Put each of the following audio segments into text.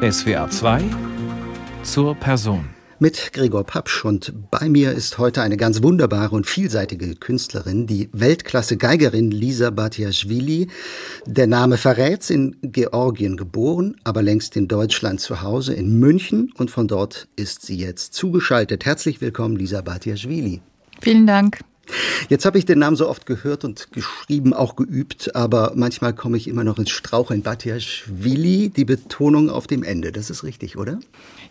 SWR 2 zur Person. Mit Gregor Papsch und bei mir ist heute eine ganz wunderbare und vielseitige Künstlerin, die Weltklasse-Geigerin Lisa Batiaschwili. Der Name verrät's, in Georgien geboren, aber längst in Deutschland zu Hause, in München und von dort ist sie jetzt zugeschaltet. Herzlich willkommen, Lisa Batiaschwili. Vielen Dank. Jetzt habe ich den Namen so oft gehört und geschrieben, auch geübt, aber manchmal komme ich immer noch ins Straucheln. Batiaschwili, die Betonung auf dem Ende, das ist richtig, oder?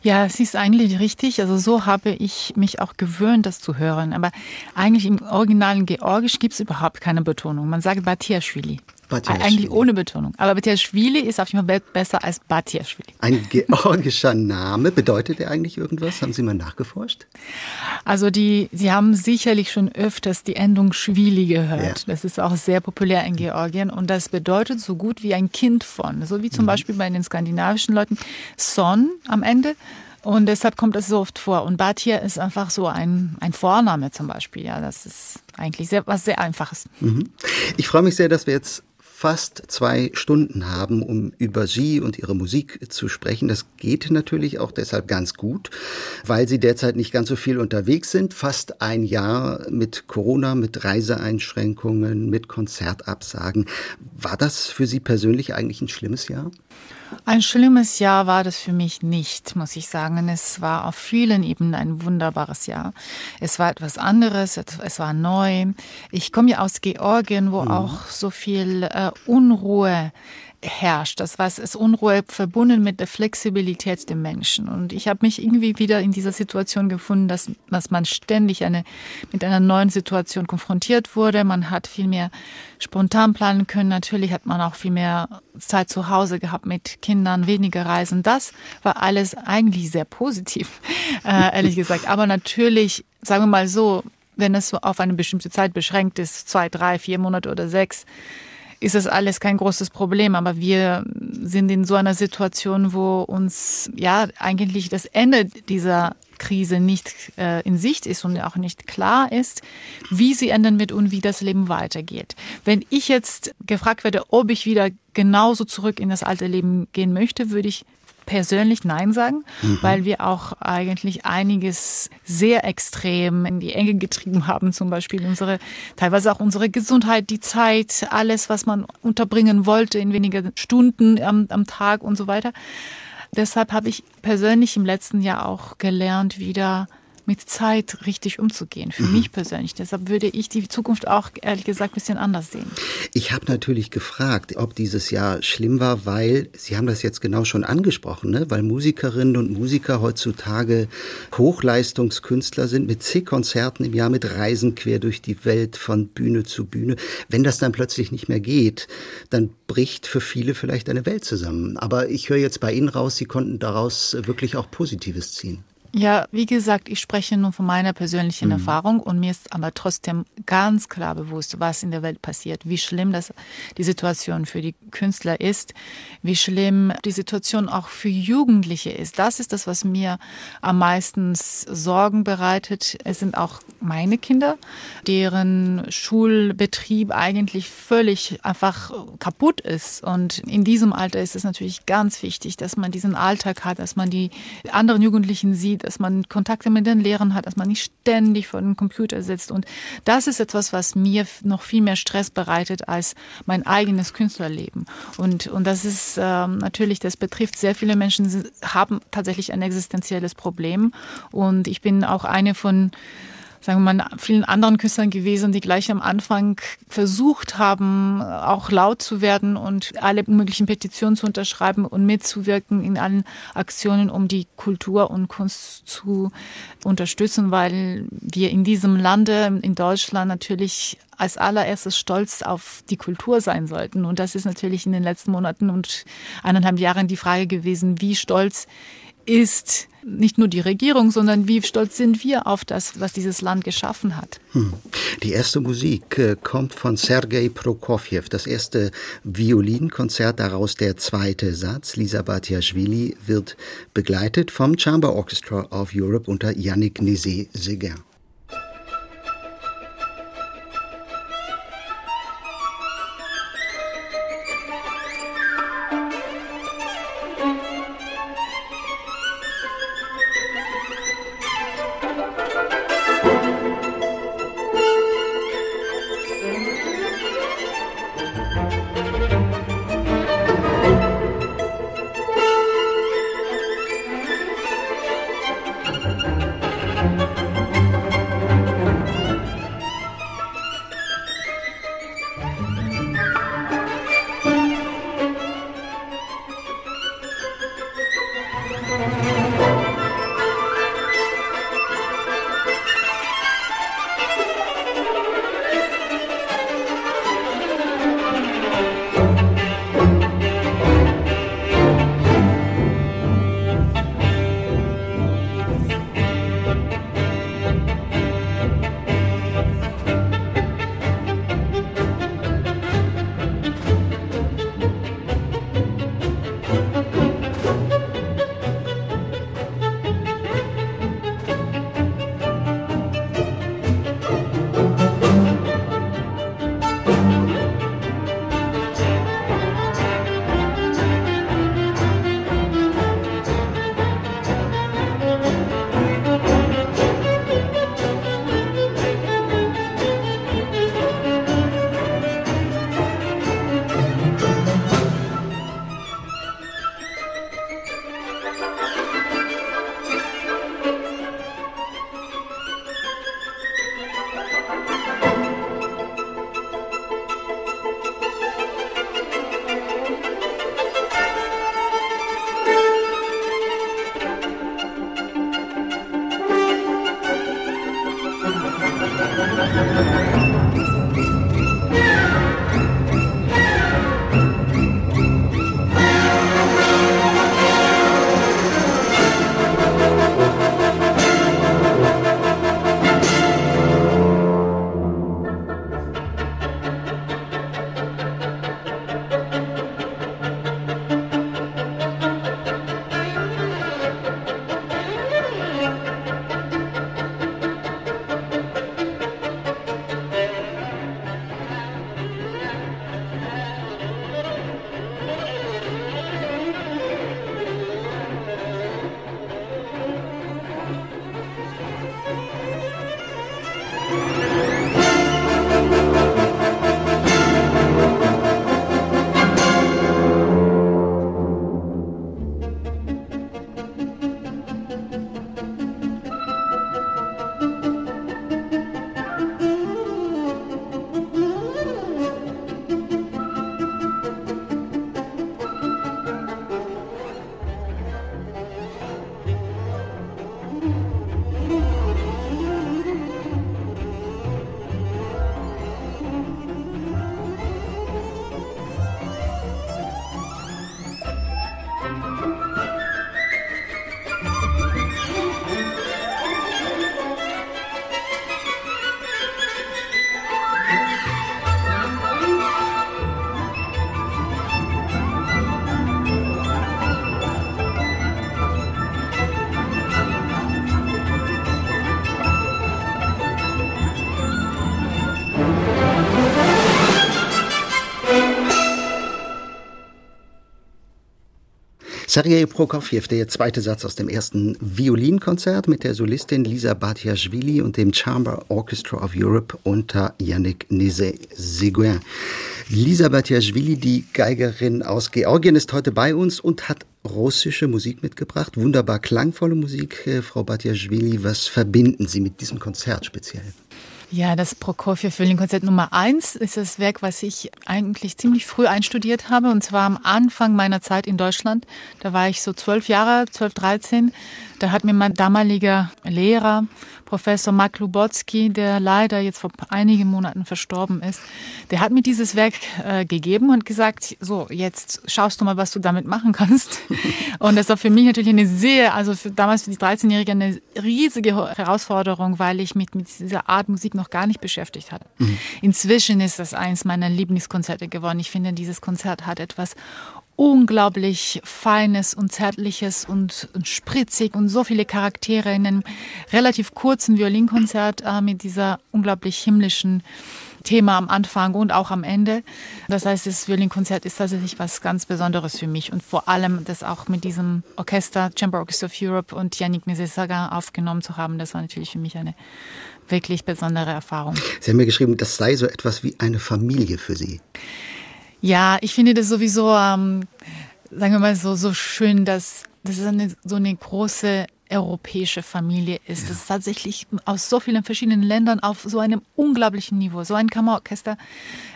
Ja, es ist eigentlich richtig. Also so habe ich mich auch gewöhnt, das zu hören. Aber eigentlich im originalen Georgisch gibt es überhaupt keine Betonung. Man sagt Batiaschwili. Eigentlich ohne Betonung. Aber Batiaschwili ist auf jeden Fall besser als Batiaschwili. Ein georgischer Name. Bedeutet er eigentlich irgendwas? Haben Sie mal nachgeforscht? Also die, Sie haben sicherlich schon öfters die Endung Schwili gehört. Ja. Das ist auch sehr populär in Georgien und das bedeutet so gut wie ein Kind von. So wie zum mhm. Beispiel bei den skandinavischen Leuten Son am Ende. Und deshalb kommt es so oft vor. Und Batia ist einfach so ein, ein Vorname zum Beispiel. Ja, das ist eigentlich sehr, was sehr Einfaches. Mhm. Ich freue mich sehr, dass wir jetzt fast zwei Stunden haben, um über Sie und Ihre Musik zu sprechen. Das geht natürlich auch deshalb ganz gut, weil Sie derzeit nicht ganz so viel unterwegs sind. Fast ein Jahr mit Corona, mit Reiseeinschränkungen, mit Konzertabsagen. War das für Sie persönlich eigentlich ein schlimmes Jahr? Ein schlimmes Jahr war das für mich nicht, muss ich sagen. Es war auf vielen Ebenen ein wunderbares Jahr. Es war etwas anderes, es war neu. Ich komme ja aus Georgien, wo mhm. auch so viel äh, Unruhe herrscht. Das was ist Unruhe verbunden mit der Flexibilität der Menschen. Und ich habe mich irgendwie wieder in dieser Situation gefunden, dass, dass man ständig eine, mit einer neuen Situation konfrontiert wurde. Man hat viel mehr spontan planen können. Natürlich hat man auch viel mehr Zeit zu Hause gehabt mit Kindern, weniger Reisen. Das war alles eigentlich sehr positiv, äh, ehrlich gesagt. Aber natürlich, sagen wir mal so, wenn es auf eine bestimmte Zeit beschränkt ist, zwei, drei, vier Monate oder sechs, ist das alles kein großes Problem. Aber wir sind in so einer Situation, wo uns ja eigentlich das Ende dieser Krise nicht äh, in Sicht ist und auch nicht klar ist, wie sie ändern wird und wie das Leben weitergeht. Wenn ich jetzt gefragt werde, ob ich wieder genauso zurück in das alte Leben gehen möchte, würde ich persönlich Nein sagen, mhm. weil wir auch eigentlich einiges sehr extrem in die Enge getrieben haben. Zum Beispiel unsere, teilweise auch unsere Gesundheit, die Zeit, alles, was man unterbringen wollte in weniger Stunden am, am Tag und so weiter. Deshalb habe ich persönlich im letzten Jahr auch gelernt, wieder mit Zeit richtig umzugehen, für mhm. mich persönlich. Deshalb würde ich die Zukunft auch, ehrlich gesagt, ein bisschen anders sehen. Ich habe natürlich gefragt, ob dieses Jahr schlimm war, weil, Sie haben das jetzt genau schon angesprochen, ne? weil Musikerinnen und Musiker heutzutage Hochleistungskünstler sind mit zig Konzerten im Jahr, mit Reisen quer durch die Welt von Bühne zu Bühne. Wenn das dann plötzlich nicht mehr geht, dann bricht für viele vielleicht eine Welt zusammen. Aber ich höre jetzt bei Ihnen raus, Sie konnten daraus wirklich auch Positives ziehen. Ja, wie gesagt, ich spreche nur von meiner persönlichen mhm. Erfahrung und mir ist aber trotzdem ganz klar bewusst, was in der Welt passiert, wie schlimm das die Situation für die Künstler ist, wie schlimm die Situation auch für Jugendliche ist. Das ist das, was mir am meisten Sorgen bereitet. Es sind auch meine Kinder, deren Schulbetrieb eigentlich völlig einfach kaputt ist. Und in diesem Alter ist es natürlich ganz wichtig, dass man diesen Alltag hat, dass man die anderen Jugendlichen sieht, dass man Kontakte mit den Lehrern hat, dass man nicht ständig vor dem Computer sitzt. Und das ist etwas, was mir noch viel mehr Stress bereitet als mein eigenes Künstlerleben. Und, und das ist ähm, natürlich, das betrifft sehr viele Menschen, haben tatsächlich ein existenzielles Problem. Und ich bin auch eine von sagen wir mal, vielen anderen Künstlern gewesen, die gleich am Anfang versucht haben, auch laut zu werden und alle möglichen Petitionen zu unterschreiben und mitzuwirken in allen Aktionen, um die Kultur und Kunst zu unterstützen, weil wir in diesem Lande, in Deutschland natürlich als allererstes stolz auf die Kultur sein sollten. Und das ist natürlich in den letzten Monaten und eineinhalb Jahren die Frage gewesen, wie stolz ist nicht nur die Regierung, sondern wie stolz sind wir auf das, was dieses Land geschaffen hat. Hm. Die erste Musik äh, kommt von Sergei Prokofjew, das erste Violinkonzert, daraus der zweite Satz. Lisa Batiashvili wird begleitet vom Chamber Orchestra of Europe unter Yannick Nézet-Séguin. Sergei Prokofjew, der zweite Satz aus dem ersten Violinkonzert mit der Solistin Lisa Batiashvili und dem Chamber Orchestra of Europe unter Yannick Neze-Seguin. Lisa Batiashvili, die Geigerin aus Georgien, ist heute bei uns und hat russische Musik mitgebracht. Wunderbar klangvolle Musik, äh, Frau Batiashvili. Was verbinden Sie mit diesem Konzert speziell? Ja, das Prokofjew-Violinkonzert Nummer eins ist das Werk, was ich eigentlich ziemlich früh einstudiert habe. Und zwar am Anfang meiner Zeit in Deutschland. Da war ich so zwölf Jahre, zwölf, dreizehn. Da hat mir mein damaliger Lehrer, Professor Mark Lubotsky, der leider jetzt vor einigen Monaten verstorben ist, der hat mir dieses Werk äh, gegeben und gesagt, so, jetzt schaust du mal, was du damit machen kannst. und das war für mich natürlich eine sehr, also für, damals für die 13-Jährige eine riesige Herausforderung, weil ich mich mit dieser Art Musik noch gar nicht beschäftigt hatte. Mhm. Inzwischen ist das eins meiner Lieblingskonzerte geworden. Ich finde, dieses Konzert hat etwas unglaublich Feines und Zärtliches und, und, spritzig und so viele Charaktere in einem relativ kurzen Violinkonzert äh, mit dieser unglaublich himmlischen Thema am Anfang und auch am Ende. Das heißt, das Violinkonzert ist tatsächlich was ganz Besonderes für mich und vor allem das auch mit diesem Orchester, Chamber Orchestra of Europe und Yannick Nézet-Séguin aufgenommen zu haben, das war natürlich für mich eine wirklich besondere Erfahrung. Sie haben mir geschrieben, das sei so etwas wie eine Familie für Sie. Ja, ich finde das sowieso, ähm, sagen wir mal so, so schön, dass das ist eine, so eine große europäische Familie ist. Ja. Das ist tatsächlich aus so vielen verschiedenen Ländern auf so einem unglaublichen Niveau. So ein Kammerorchester,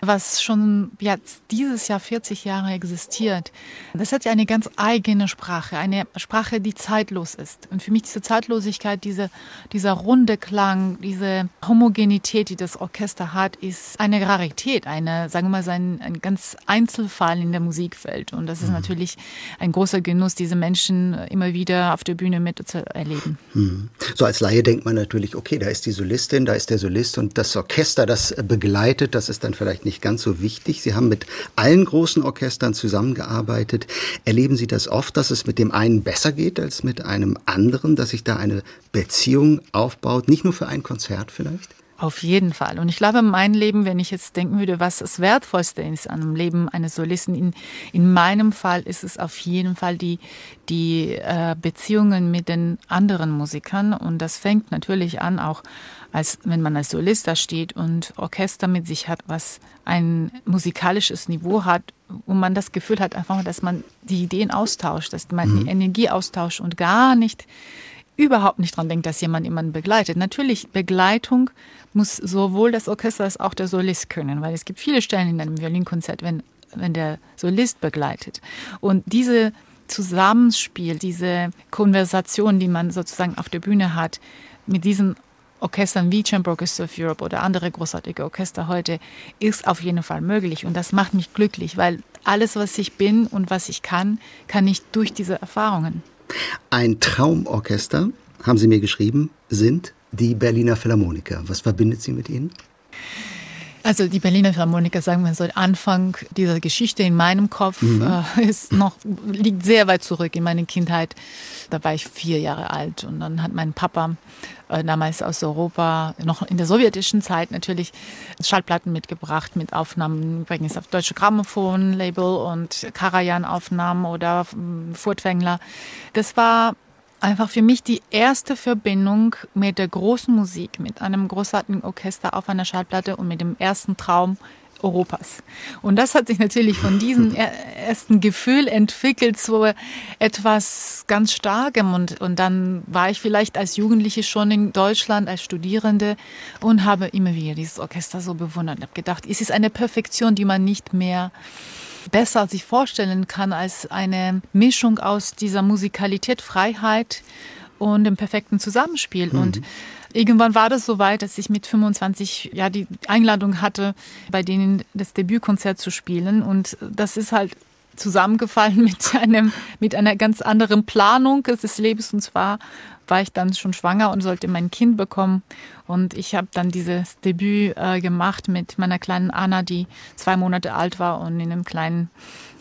was schon jetzt dieses Jahr 40 Jahre existiert. Das hat ja eine ganz eigene Sprache, eine Sprache, die zeitlos ist. Und für mich diese Zeitlosigkeit, diese, dieser runde Klang, diese Homogenität, die das Orchester hat, ist eine Rarität, eine, sagen wir mal, ein, ein ganz Einzelfall in der Musikwelt. Und das ist mhm. natürlich ein großer Genuss, diese Menschen immer wieder auf der Bühne mit zu erleben. Hm. So als Laie denkt man natürlich, okay, da ist die Solistin, da ist der Solist und das Orchester, das begleitet, das ist dann vielleicht nicht ganz so wichtig. Sie haben mit allen großen Orchestern zusammengearbeitet. Erleben Sie das oft, dass es mit dem einen besser geht als mit einem anderen, dass sich da eine Beziehung aufbaut, nicht nur für ein Konzert vielleicht? Auf jeden Fall. Und ich glaube, mein Leben, wenn ich jetzt denken würde, was das Wertvollste ist an einem Leben eines Solisten, in, in meinem Fall ist es auf jeden Fall die, die äh, Beziehungen mit den anderen Musikern. Und das fängt natürlich an, auch als wenn man als Solist da steht und Orchester mit sich hat, was ein musikalisches Niveau hat, wo man das Gefühl hat, einfach, dass man die Ideen austauscht, dass man mhm. die Energie austauscht und gar nicht überhaupt nicht dran denkt, dass jemand jemanden begleitet. Natürlich, Begleitung muss sowohl das Orchester als auch der Solist können, weil es gibt viele Stellen in einem Violinkonzert, wenn, wenn der Solist begleitet. Und diese Zusammenspiel, diese Konversation, die man sozusagen auf der Bühne hat, mit diesen Orchestern wie Chamber Orchestra of Europe oder andere großartige Orchester heute, ist auf jeden Fall möglich. Und das macht mich glücklich, weil alles, was ich bin und was ich kann, kann ich durch diese Erfahrungen. Ein Traumorchester, haben Sie mir geschrieben, sind die Berliner Philharmoniker. Was verbindet Sie mit ihnen? Also die Berliner Philharmoniker, sagen wir so, Anfang dieser Geschichte in meinem Kopf mhm. äh, ist noch, liegt sehr weit zurück in meine Kindheit. Da war ich vier Jahre alt und dann hat mein Papa äh, damals aus Europa, noch in der sowjetischen Zeit natürlich, Schallplatten mitgebracht mit Aufnahmen übrigens auf deutsche Grammophon-Label und Karajan-Aufnahmen oder ähm, Furtwängler. Das war einfach für mich die erste Verbindung mit der großen Musik, mit einem großartigen Orchester auf einer Schallplatte und mit dem ersten Traum Europas. Und das hat sich natürlich von diesem ersten Gefühl entwickelt zu etwas ganz Starkem. Und, und dann war ich vielleicht als Jugendliche schon in Deutschland als Studierende und habe immer wieder dieses Orchester so bewundert und habe gedacht, es ist eine Perfektion, die man nicht mehr besser sich vorstellen kann als eine Mischung aus dieser Musikalität, Freiheit und dem perfekten Zusammenspiel. Mhm. Und irgendwann war das soweit, dass ich mit 25 ja die Einladung hatte, bei denen das Debütkonzert zu spielen. Und das ist halt zusammengefallen mit einem mit einer ganz anderen Planung des Lebens und zwar war ich dann schon schwanger und sollte mein Kind bekommen. Und ich habe dann dieses Debüt äh, gemacht mit meiner kleinen Anna, die zwei Monate alt war und in einem kleinen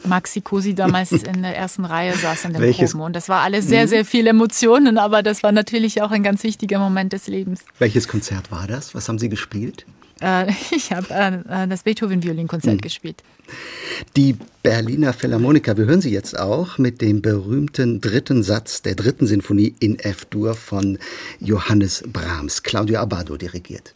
Maxi Cosi damals in der ersten Reihe saß in den Welches? Proben. Und das war alles sehr, mhm. sehr viele Emotionen, aber das war natürlich auch ein ganz wichtiger Moment des Lebens. Welches Konzert war das? Was haben Sie gespielt? Äh, ich habe äh, das Beethoven-Violinkonzert hm. gespielt. Die Berliner Philharmoniker, wir hören sie jetzt auch mit dem berühmten dritten Satz der dritten Sinfonie in F-Dur von Johannes Brahms. Claudio Abbado dirigiert.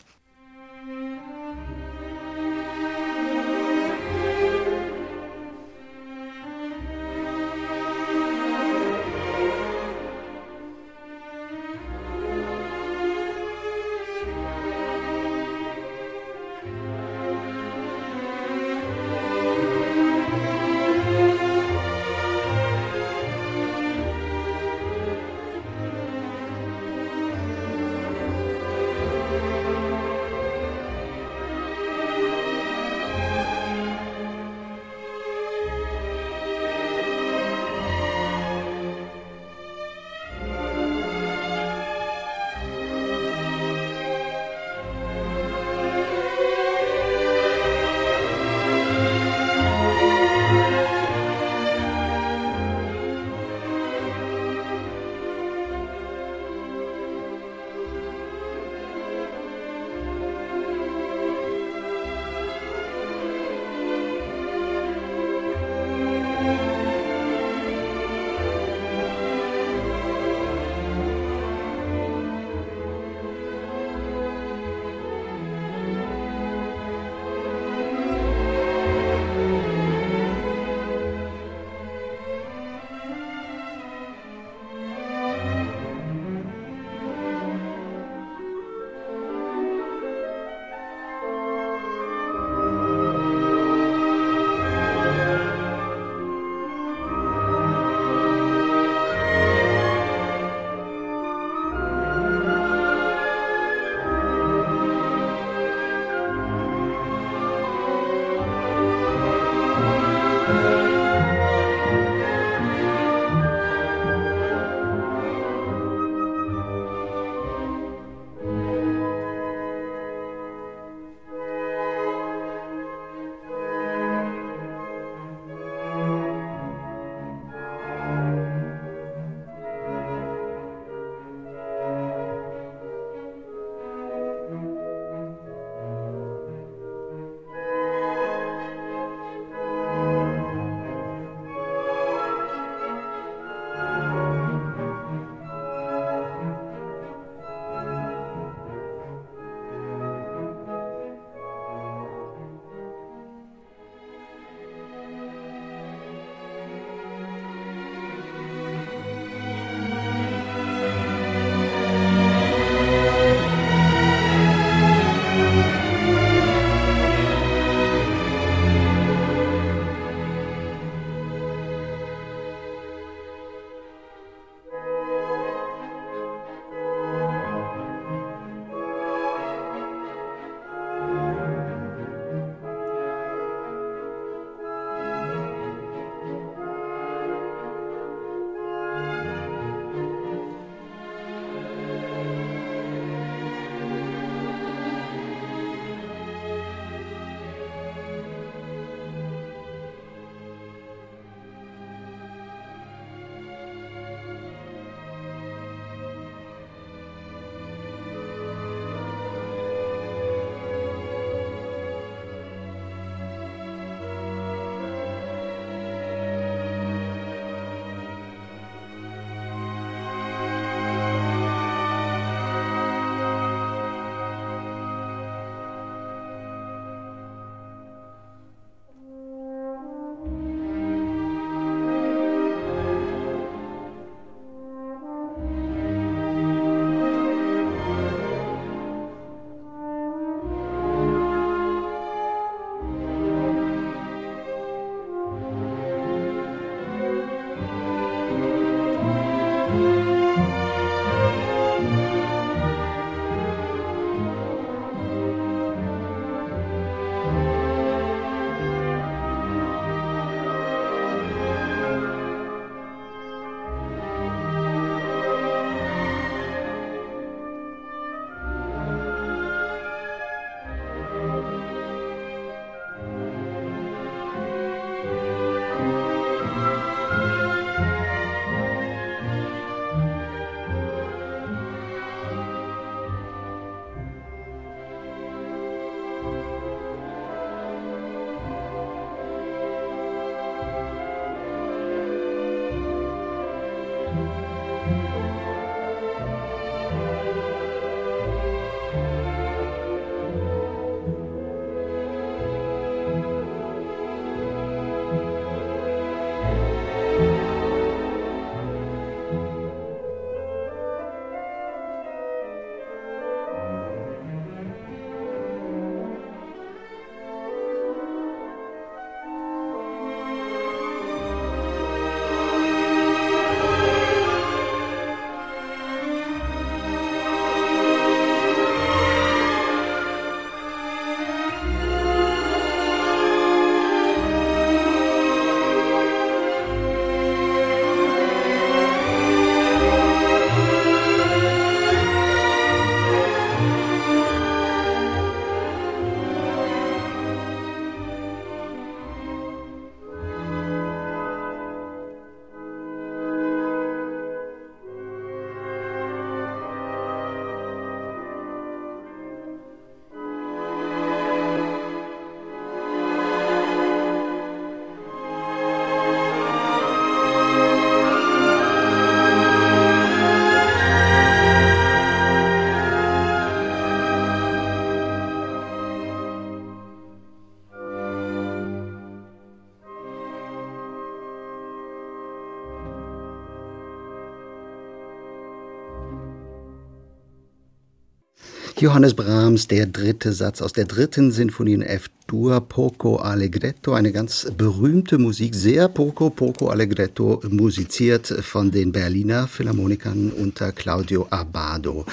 Johannes Brahms, der dritte Satz aus der dritten Sinfonie in F-Dur, Poco Allegretto, eine ganz berühmte Musik, sehr Poco, Poco Allegretto, musiziert von den Berliner Philharmonikern unter Claudio Abbado.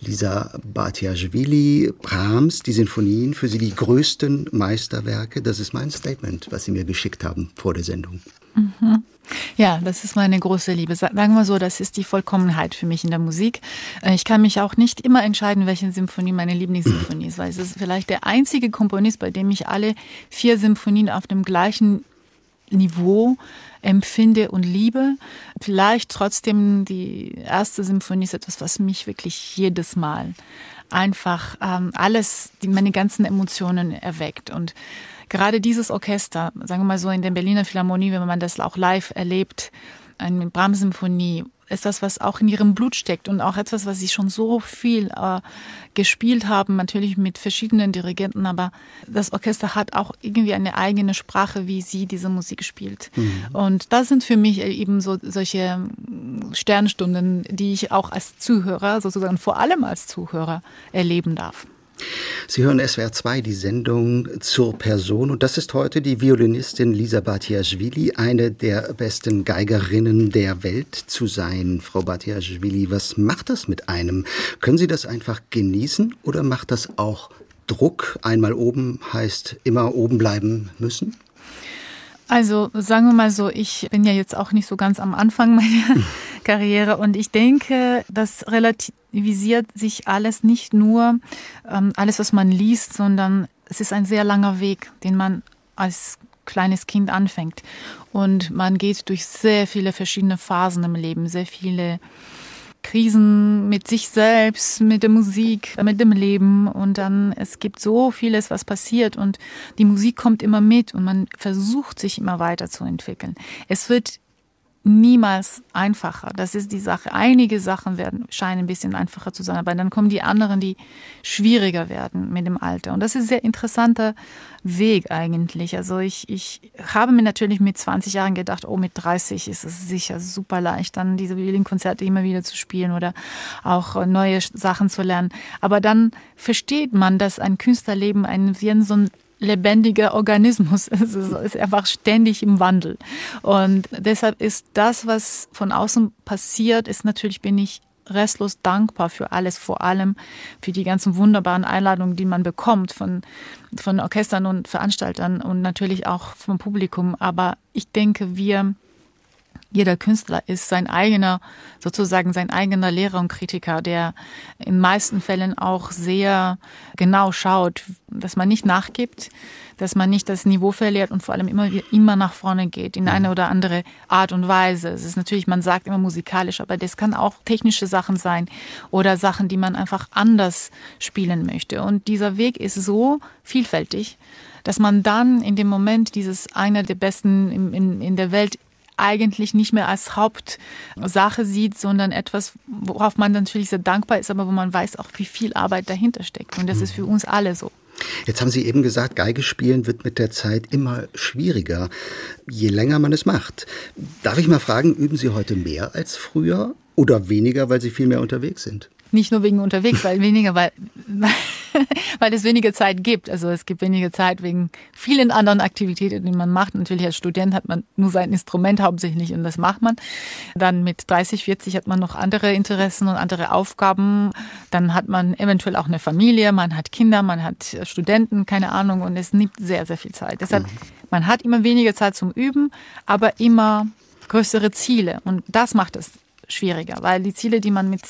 Lisa Batiashvili, Brahms, die Sinfonien, für Sie die größten Meisterwerke, das ist mein Statement, was Sie mir geschickt haben vor der Sendung. Mhm. Ja, das ist meine große Liebe. Sagen wir so, das ist die Vollkommenheit für mich in der Musik. Äh, ich kann mich auch nicht immer entscheiden, welche Symphonie meine Lieblingssymphonie ist, weil es ist vielleicht der einzige Komponist, bei dem ich alle vier Symphonien auf dem gleichen Niveau empfinde und liebe. Vielleicht trotzdem die erste Symphonie ist etwas, was mich wirklich jedes Mal einfach ähm, alles, die, meine ganzen Emotionen erweckt und gerade dieses Orchester, sagen wir mal so in der Berliner Philharmonie, wenn man das auch live erlebt, eine Brahms-Symphonie, ist das, was auch in ihrem Blut steckt und auch etwas, was sie schon so viel äh, gespielt haben, natürlich mit verschiedenen Dirigenten, aber das Orchester hat auch irgendwie eine eigene Sprache, wie sie diese Musik spielt. Mhm. Und das sind für mich eben so solche Sternstunden, die ich auch als Zuhörer, sozusagen vor allem als Zuhörer erleben darf. Sie hören SWR 2, die Sendung zur Person. Und das ist heute die Violinistin Lisa Batiashvili, eine der besten Geigerinnen der Welt zu sein. Frau Batiashvili, was macht das mit einem? Können Sie das einfach genießen oder macht das auch Druck? Einmal oben heißt immer oben bleiben müssen? Also sagen wir mal so, ich bin ja jetzt auch nicht so ganz am Anfang meiner Karriere und ich denke, das relativisiert sich alles nicht nur ähm, alles, was man liest, sondern es ist ein sehr langer Weg, den man als kleines Kind anfängt. Und man geht durch sehr viele verschiedene Phasen im Leben, sehr viele Krisen mit sich selbst, mit der Musik, mit dem Leben und dann es gibt so vieles, was passiert und die Musik kommt immer mit und man versucht sich immer weiterzuentwickeln. Es wird niemals einfacher. Das ist die Sache. Einige Sachen werden, scheinen ein bisschen einfacher zu sein, aber dann kommen die anderen, die schwieriger werden mit dem Alter. Und das ist ein sehr interessanter Weg eigentlich. Also ich, ich habe mir natürlich mit 20 Jahren gedacht, oh, mit 30 ist es sicher super leicht, dann diese Violinkonzerte immer wieder zu spielen oder auch neue Sachen zu lernen. Aber dann versteht man, dass ein Künstlerleben ein, wie so ein lebendiger Organismus. Es ist einfach ständig im Wandel. Und deshalb ist das, was von außen passiert, ist natürlich bin ich restlos dankbar für alles, vor allem für die ganzen wunderbaren Einladungen, die man bekommt von, von Orchestern und Veranstaltern und natürlich auch vom Publikum. Aber ich denke, wir jeder Künstler ist sein eigener, sozusagen sein eigener Lehrer und Kritiker, der in meisten Fällen auch sehr genau schaut, dass man nicht nachgibt, dass man nicht das Niveau verliert und vor allem immer, immer nach vorne geht, in eine oder andere Art und Weise. Es ist natürlich, man sagt immer musikalisch, aber das kann auch technische Sachen sein oder Sachen, die man einfach anders spielen möchte. Und dieser Weg ist so vielfältig, dass man dann in dem Moment dieses einer der besten in, in, in der Welt eigentlich nicht mehr als Hauptsache sieht, sondern etwas, worauf man natürlich sehr dankbar ist, aber wo man weiß auch, wie viel Arbeit dahinter steckt. Und das ist für uns alle so. Jetzt haben Sie eben gesagt, Geige spielen wird mit der Zeit immer schwieriger, je länger man es macht. Darf ich mal fragen, üben Sie heute mehr als früher oder weniger, weil Sie viel mehr unterwegs sind? Nicht nur wegen unterwegs, weil weniger, weil, weil es weniger Zeit gibt. Also es gibt weniger Zeit wegen vielen anderen Aktivitäten, die man macht. Natürlich als Student hat man nur sein Instrument hauptsächlich und das macht man. Dann mit 30, 40 hat man noch andere Interessen und andere Aufgaben. Dann hat man eventuell auch eine Familie, man hat Kinder, man hat Studenten, keine Ahnung und es nimmt sehr, sehr viel Zeit. Deshalb, mhm. man hat immer weniger Zeit zum Üben, aber immer größere Ziele und das macht es schwieriger, weil die Ziele, die man mit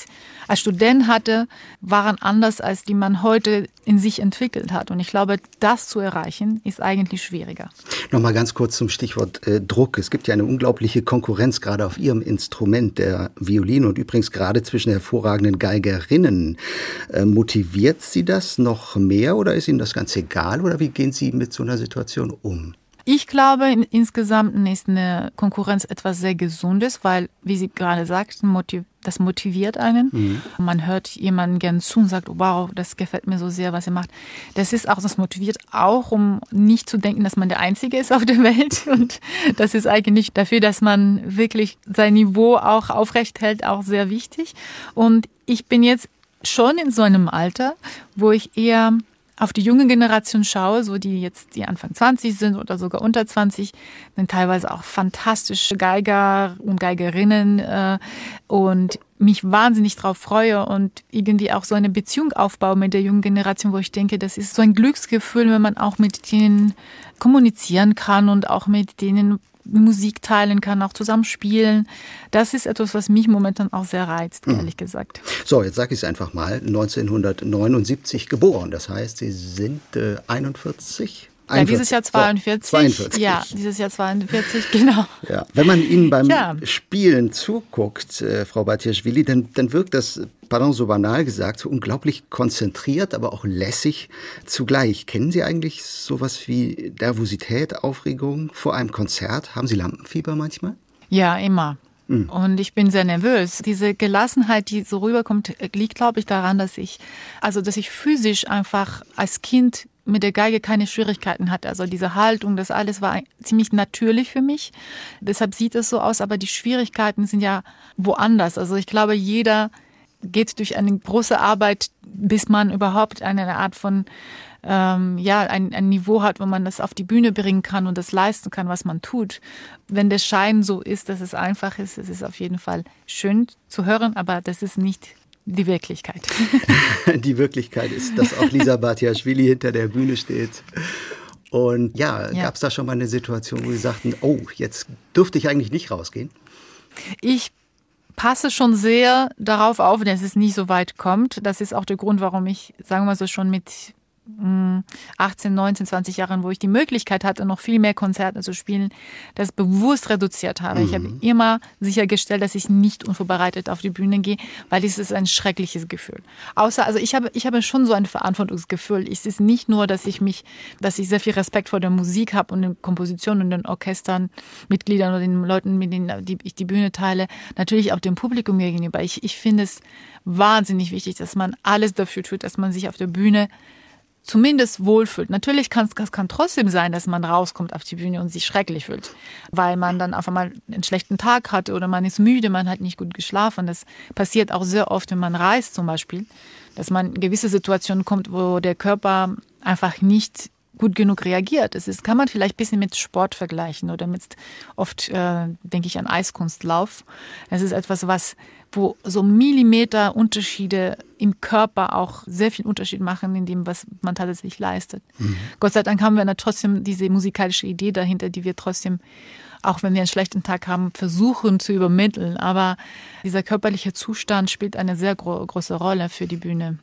als Student hatte, waren anders als die man heute in sich entwickelt hat. Und ich glaube, das zu erreichen, ist eigentlich schwieriger. Nochmal ganz kurz zum Stichwort äh, Druck. Es gibt ja eine unglaubliche Konkurrenz gerade auf Ihrem Instrument, der Violine und übrigens gerade zwischen hervorragenden Geigerinnen. Äh, motiviert Sie das noch mehr oder ist Ihnen das ganz egal oder wie gehen Sie mit so einer Situation um? Ich glaube, in, insgesamt ist eine Konkurrenz etwas sehr Gesundes, weil, wie Sie gerade sagten, motiv das motiviert einen. Mhm. Man hört jemanden gern zu und sagt, oh, wow, das gefällt mir so sehr, was er macht. Das ist auch, das motiviert auch, um nicht zu denken, dass man der Einzige ist auf der Welt. Und das ist eigentlich dafür, dass man wirklich sein Niveau auch aufrecht hält, auch sehr wichtig. Und ich bin jetzt schon in so einem Alter, wo ich eher auf die junge Generation schaue, so die jetzt die Anfang 20 sind oder sogar unter 20, sind teilweise auch fantastische Geiger und Geigerinnen äh, und mich wahnsinnig drauf freue und irgendwie auch so eine Beziehung aufbaue mit der jungen Generation, wo ich denke, das ist so ein Glücksgefühl, wenn man auch mit denen kommunizieren kann und auch mit denen Musik teilen kann, auch zusammen spielen. Das ist etwas, was mich momentan auch sehr reizt, mhm. ehrlich gesagt. So, jetzt sage ich es einfach mal. 1979 geboren. Das heißt, Sie sind äh, 41? Ja, dieses Jahr 42. So, 42. Ja, dieses Jahr 42, genau. Ja, wenn man Ihnen beim ja. Spielen zuguckt, äh, Frau Batjaschwili, dann, dann wirkt das, pardon, so banal gesagt, so unglaublich konzentriert, aber auch lässig zugleich. Kennen Sie eigentlich sowas wie Nervosität, Aufregung vor einem Konzert? Haben Sie Lampenfieber manchmal? Ja, immer. Hm. Und ich bin sehr nervös. Diese Gelassenheit, die so rüberkommt, liegt, glaube ich, daran, dass ich, also, dass ich physisch einfach als Kind mit der Geige keine Schwierigkeiten hatte. Also diese Haltung, das alles war ziemlich natürlich für mich. Deshalb sieht es so aus, aber die Schwierigkeiten sind ja woanders. Also ich glaube, jeder geht durch eine große Arbeit, bis man überhaupt eine Art von ähm, ja ein, ein Niveau hat, wo man das auf die Bühne bringen kann und das leisten kann, was man tut. Wenn der Schein so ist, dass es einfach ist, es ist auf jeden Fall schön zu hören, aber das ist nicht die Wirklichkeit. die Wirklichkeit ist, dass auch Lisa Batiaschwili hinter der Bühne steht. Und ja, ja. gab es da schon mal eine Situation, wo Sie sagten, oh, jetzt dürfte ich eigentlich nicht rausgehen? Ich passe schon sehr darauf auf, dass es nicht so weit kommt. Das ist auch der Grund, warum ich, sagen wir so, schon mit 18, 19, 20 Jahren, wo ich die Möglichkeit hatte, noch viel mehr Konzerte zu spielen, das bewusst reduziert habe. Mhm. Ich habe mhm. immer sichergestellt, dass ich nicht unvorbereitet auf die Bühne gehe, weil es ist ein schreckliches Gefühl. Außer, also ich habe, ich habe schon so ein Verantwortungsgefühl. Es ist nicht nur, dass ich mich, dass ich sehr viel Respekt vor der Musik habe und den Kompositionen und den Orchestern, Mitgliedern oder den Leuten, mit denen die ich die Bühne teile, natürlich auch dem Publikum gegenüber. Ich, ich finde es wahnsinnig wichtig, dass man alles dafür tut, dass man sich auf der Bühne zumindest wohlfühlt. Natürlich kann es kann trotzdem sein, dass man rauskommt auf die Bühne und sich schrecklich fühlt, weil man dann auf einmal einen schlechten Tag hatte oder man ist müde, man hat nicht gut geschlafen. Das passiert auch sehr oft, wenn man reist zum Beispiel, dass man in gewisse Situationen kommt, wo der Körper einfach nicht gut genug reagiert. Das ist, kann man vielleicht ein bisschen mit Sport vergleichen oder mit oft äh, denke ich an Eiskunstlauf. Es ist etwas, was wo so Millimeter Unterschiede im Körper auch sehr viel Unterschied machen in dem, was man tatsächlich leistet. Mhm. Gott sei Dank haben wir trotzdem diese musikalische Idee dahinter, die wir trotzdem, auch wenn wir einen schlechten Tag haben, versuchen zu übermitteln. Aber dieser körperliche Zustand spielt eine sehr gro große Rolle für die Bühne.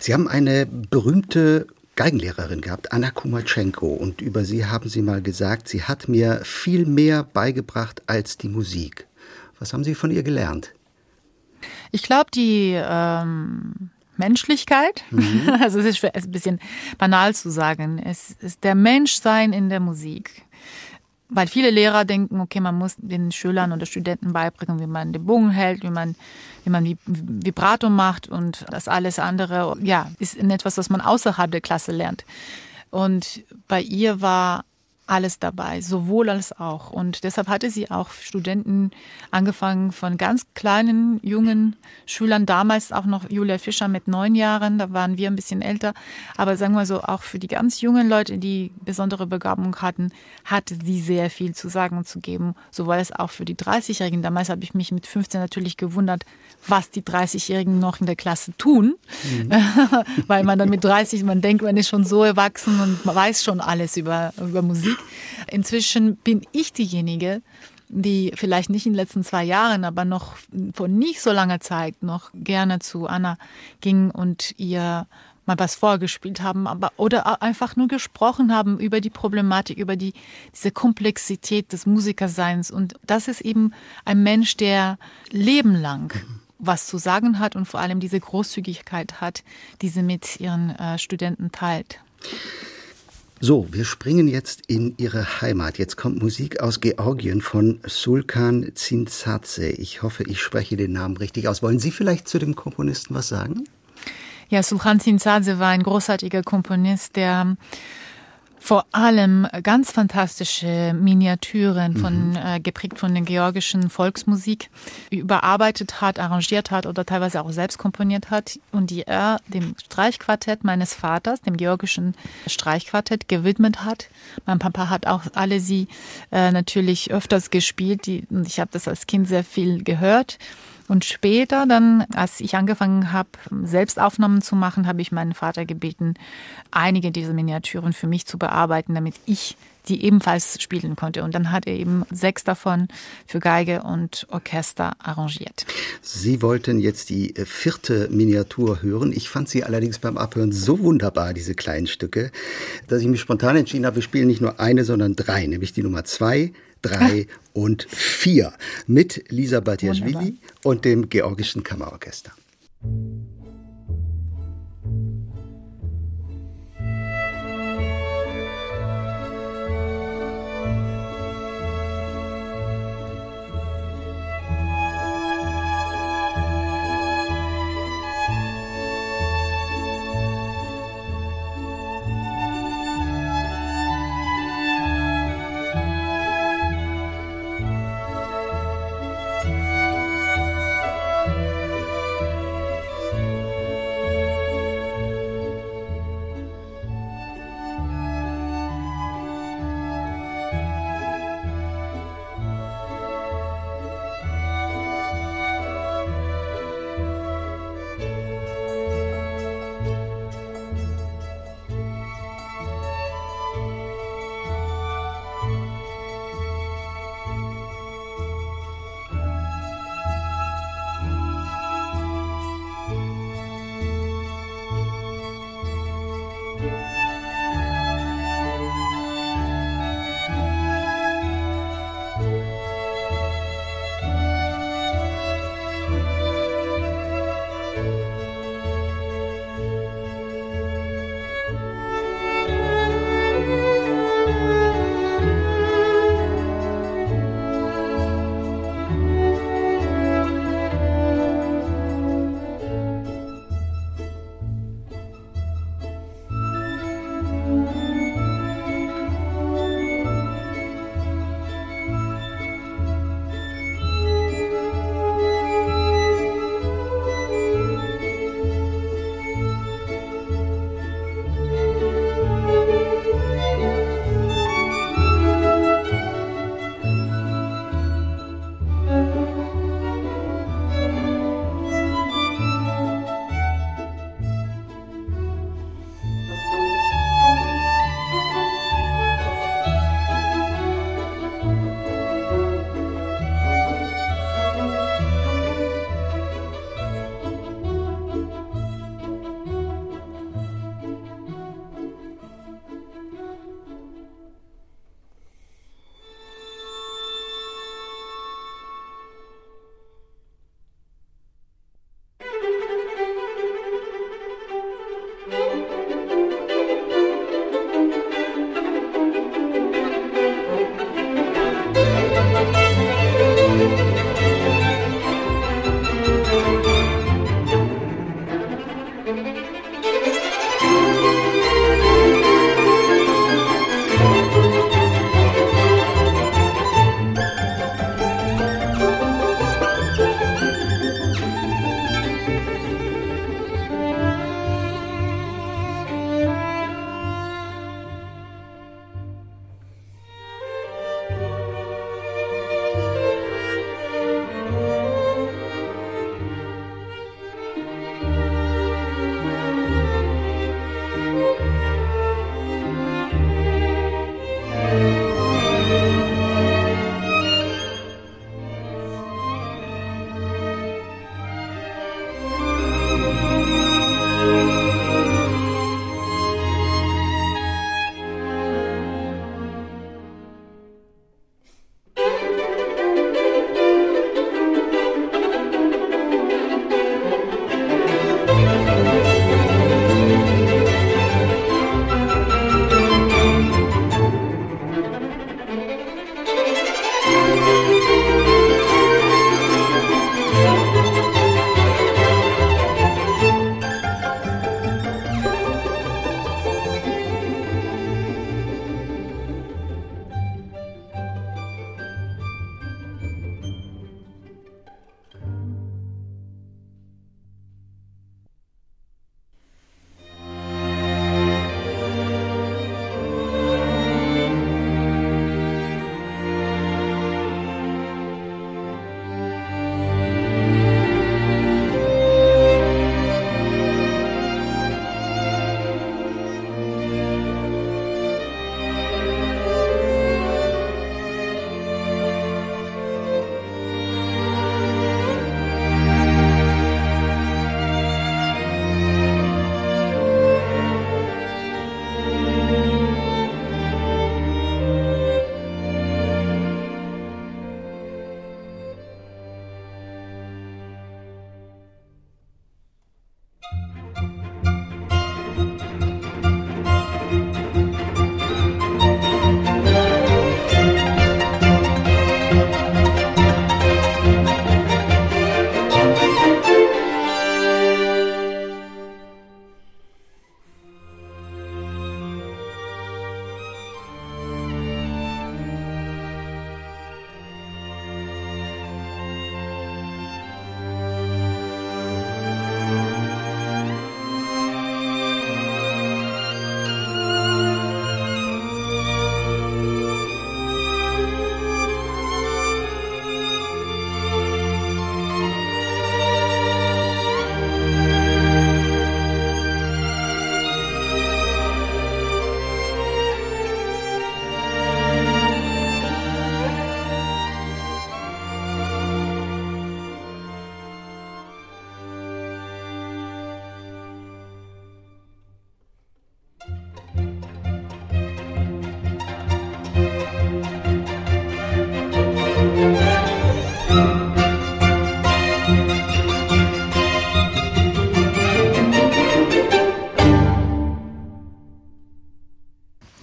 Sie haben eine berühmte Geigenlehrerin gehabt, Anna Kumatschenko. Und über sie haben Sie mal gesagt, sie hat mir viel mehr beigebracht als die Musik. Was haben Sie von ihr gelernt? Ich glaube, die ähm, Menschlichkeit, mhm. also es ist ein bisschen banal zu sagen, es ist der Menschsein in der Musik. Weil viele Lehrer denken, okay, man muss den Schülern oder Studenten beibringen, wie man den Bogen hält, wie man, wie man Vibrato macht und das alles andere, ja, ist etwas, was man außerhalb der Klasse lernt. Und bei ihr war alles dabei, sowohl als auch. Und deshalb hatte sie auch Studenten angefangen von ganz kleinen, jungen Schülern, damals auch noch Julia Fischer mit neun Jahren, da waren wir ein bisschen älter. Aber sagen wir so, auch für die ganz jungen Leute, die besondere Begabung hatten, hatte sie sehr viel zu sagen und zu geben. So war es auch für die 30-Jährigen. Damals habe ich mich mit 15 natürlich gewundert, was die 30-Jährigen noch in der Klasse tun. Mhm. Weil man dann mit 30, man denkt, man ist schon so erwachsen und man weiß schon alles über, über Musik. Inzwischen bin ich diejenige, die vielleicht nicht in den letzten zwei Jahren, aber noch vor nicht so langer Zeit noch gerne zu Anna ging und ihr mal was vorgespielt haben, aber oder einfach nur gesprochen haben über die Problematik, über die diese Komplexität des Musikerseins und das ist eben ein Mensch, der lebenlang was zu sagen hat und vor allem diese Großzügigkeit hat, die sie mit ihren äh, Studenten teilt. So, wir springen jetzt in Ihre Heimat. Jetzt kommt Musik aus Georgien von Sulkan Zinzadze. Ich hoffe, ich spreche den Namen richtig aus. Wollen Sie vielleicht zu dem Komponisten was sagen? Ja, Sulkan Zinzadze war ein großartiger Komponist, der Vor allem ganz fantastische Miniaturen von, mhm. äh, geprägt von der georgischen Volksmusik, überarbeitet hat, arrangiert hat oder teilweise auch selbst komponiert hat und die er dem Streichquartett meines Vaters, dem georgischen Streichquartett, gewidmet hat. Mein Papa hat auch alle sie äh, natürlich öfters gespielt die, und ich habe das als Kind sehr viel gehört. Und später dann, als ich angefangen habe, Selbstaufnahmen zu machen, habe ich meinen Vater gebeten, einige dieser Miniaturen für mich zu bearbeiten, damit ich die ebenfalls spielen konnte. Und dann hat er eben sechs davon für Geige und Orchester arrangiert. Sie wollten jetzt die äh, vierte Miniatur hören. Ich fand sie allerdings beim Abhören so wunderbar, diese kleinen Stücke, dass ich mich spontan entschieden habe, wir spielen nicht nur eine, sondern drei, nämlich die Nummer zwei, drei und vier mit Lisa Batiashvili und dem Georgischen Kammerorchester.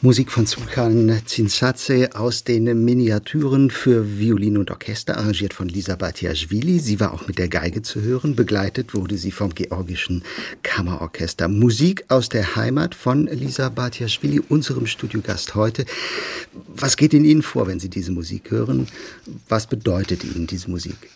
Musik von Sulkan Zinsatze aus den Miniaturen für Violin und Orchester, arrangiert von Lisa Batiashvili. Sie war auch mit der Geige zu hören. Begleitet wurde sie vom georgischen Kammerorchester. Musik aus der Heimat von Lisa Batiashvili, unserem Studiogast heute. Was geht in Ihnen vor, wenn Sie diese Musik hören? Was bedeutet Ihnen diese Musik?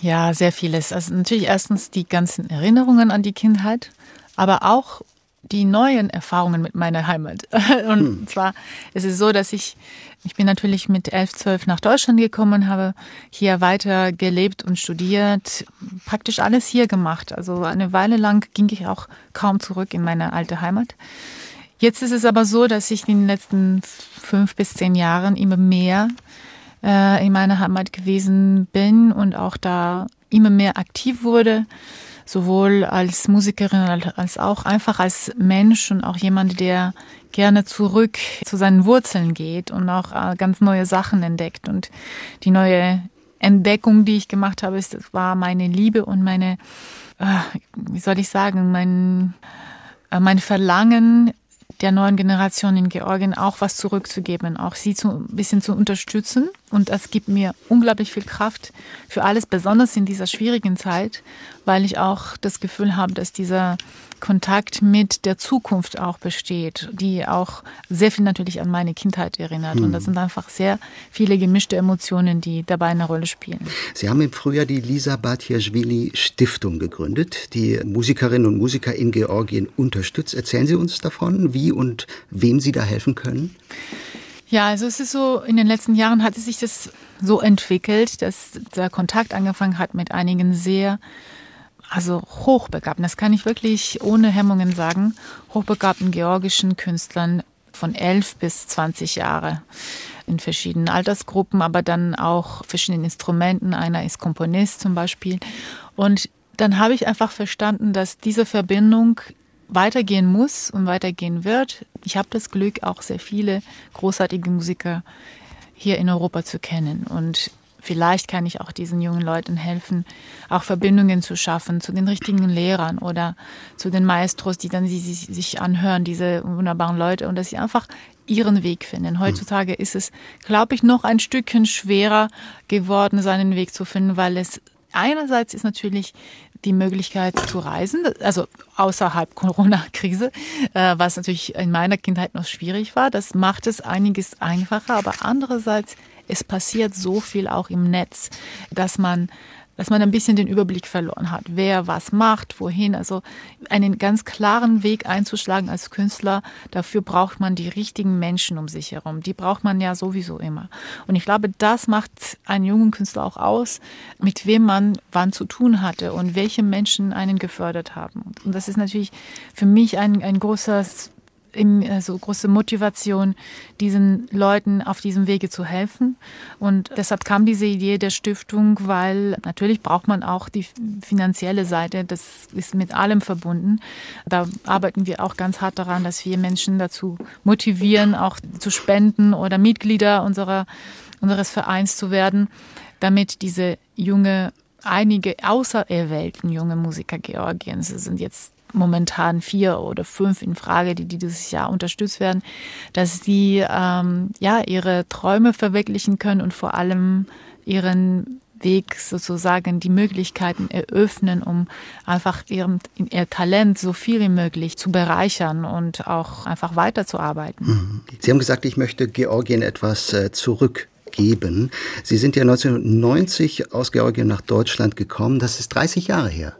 Ja, sehr vieles. Also natürlich erstens die ganzen Erinnerungen an die Kindheit, aber auch die neuen Erfahrungen mit meiner Heimat. Und hm. zwar ist es so, dass ich, ich bin natürlich mit elf, zwölf nach Deutschland gekommen, habe hier weiter gelebt und studiert, praktisch alles hier gemacht. Also eine Weile lang ging ich auch kaum zurück in meine alte Heimat. Jetzt ist es aber so, dass ich in den letzten fünf bis zehn Jahren immer mehr äh, in meiner Heimat gewesen bin und auch da immer mehr aktiv wurde sowohl als Musikerin als auch einfach als Mensch und auch jemand, der gerne zurück zu seinen Wurzeln geht und auch äh, ganz neue Sachen entdeckt. Und die neue Entdeckung, die ich gemacht habe, ist, war meine Liebe und meine, äh, wie soll ich sagen, mein, äh, mein Verlangen, der neuen Generation in Georgien auch was zurückzugeben, auch sie zu, ein bisschen zu unterstützen. Und das gibt mir unglaublich viel Kraft für alles, besonders in dieser schwierigen Zeit, weil ich auch das Gefühl habe, dass dieser Kontakt mit der Zukunft auch besteht, die auch sehr viel natürlich an meine Kindheit erinnert. Mhm. Und das hm. sind einfach sehr viele gemischte Emotionen, die dabei eine Rolle spielen. Sie haben im Frühjahr die Lisa Batjaschwili Stiftung gegründet, die Musikerinnen und Musiker in Georgien unterstützt. Erzählen Sie uns davon, wie und wem Sie da helfen können? Ja, also es ist so, in den letzten Jahren hat sich das so entwickelt, dass der Kontakt angefangen hat mit einigen sehr also hochbegabten, das kann ich wirklich ohne Hemmungen sagen, hochbegabten georgischen Künstlern von elf bis zwanzig Jahre in verschiedenen Altersgruppen, aber dann auch verschiedenen Instrumenten. Einer ist Komponist zum Beispiel. Und dann habe ich einfach verstanden, dass diese Verbindung weitergehen muss und weitergehen wird. Ich habe das Glück, auch sehr viele großartige Musiker hier in Europa zu kennen. Und vielleicht kann ich auch diesen jungen Leuten helfen, auch Verbindungen zu schaffen zu den richtigen Lehrern oder zu den Maestros, die dann sie, sie, sich anhören, diese wunderbaren Leute, und dass sie einfach ihren Weg finden. Heutzutage ist es, glaube ich, noch ein Stückchen schwerer geworden, seinen Weg zu finden, weil es einerseits ist natürlich die Möglichkeit zu reisen, also außerhalb Corona-Krise, äh, was natürlich in meiner Kindheit noch schwierig war. Das macht es einiges einfacher, aber andererseits es passiert so viel auch im Netz, dass man dass man ein bisschen den Überblick verloren hat, wer was macht, wohin. Also einen ganz klaren Weg einzuschlagen als Künstler, dafür braucht man die richtigen Menschen um sich herum. Die braucht man ja sowieso immer. Und ich glaube, das macht einen jungen Künstler auch aus, mit wem man wann zu tun hatte und welche Menschen einen gefördert haben. Und das ist natürlich für mich ein, ein großes so große Motivation, diesen Leuten auf diesem Wege zu helfen. Und deshalb kam diese Idee der Stiftung, weil natürlich braucht man auch die finanzielle Seite. Das ist mit allem verbunden. Da arbeiten wir auch ganz hart daran, dass wir Menschen dazu motivieren, auch zu spenden oder Mitglieder unserer, unseres Vereins zu werden, damit diese junge einige außererwählten junge Musiker Georgiens, es sind jetzt momentan vier oder fünf in Frage, die dieses Jahr unterstützt werden, dass sie ähm, ja ihre Träume verwirklichen können und vor allem ihren Weg sozusagen die Möglichkeiten eröffnen, um einfach ihrem, ihr Talent so viel wie möglich zu bereichern und auch einfach weiterzuarbeiten. Mhm. Sie haben gesagt, ich möchte Georgien etwas äh, zurück geben. Sie sind ja 1990 aus Georgien nach Deutschland gekommen. Das ist 30 Jahre her.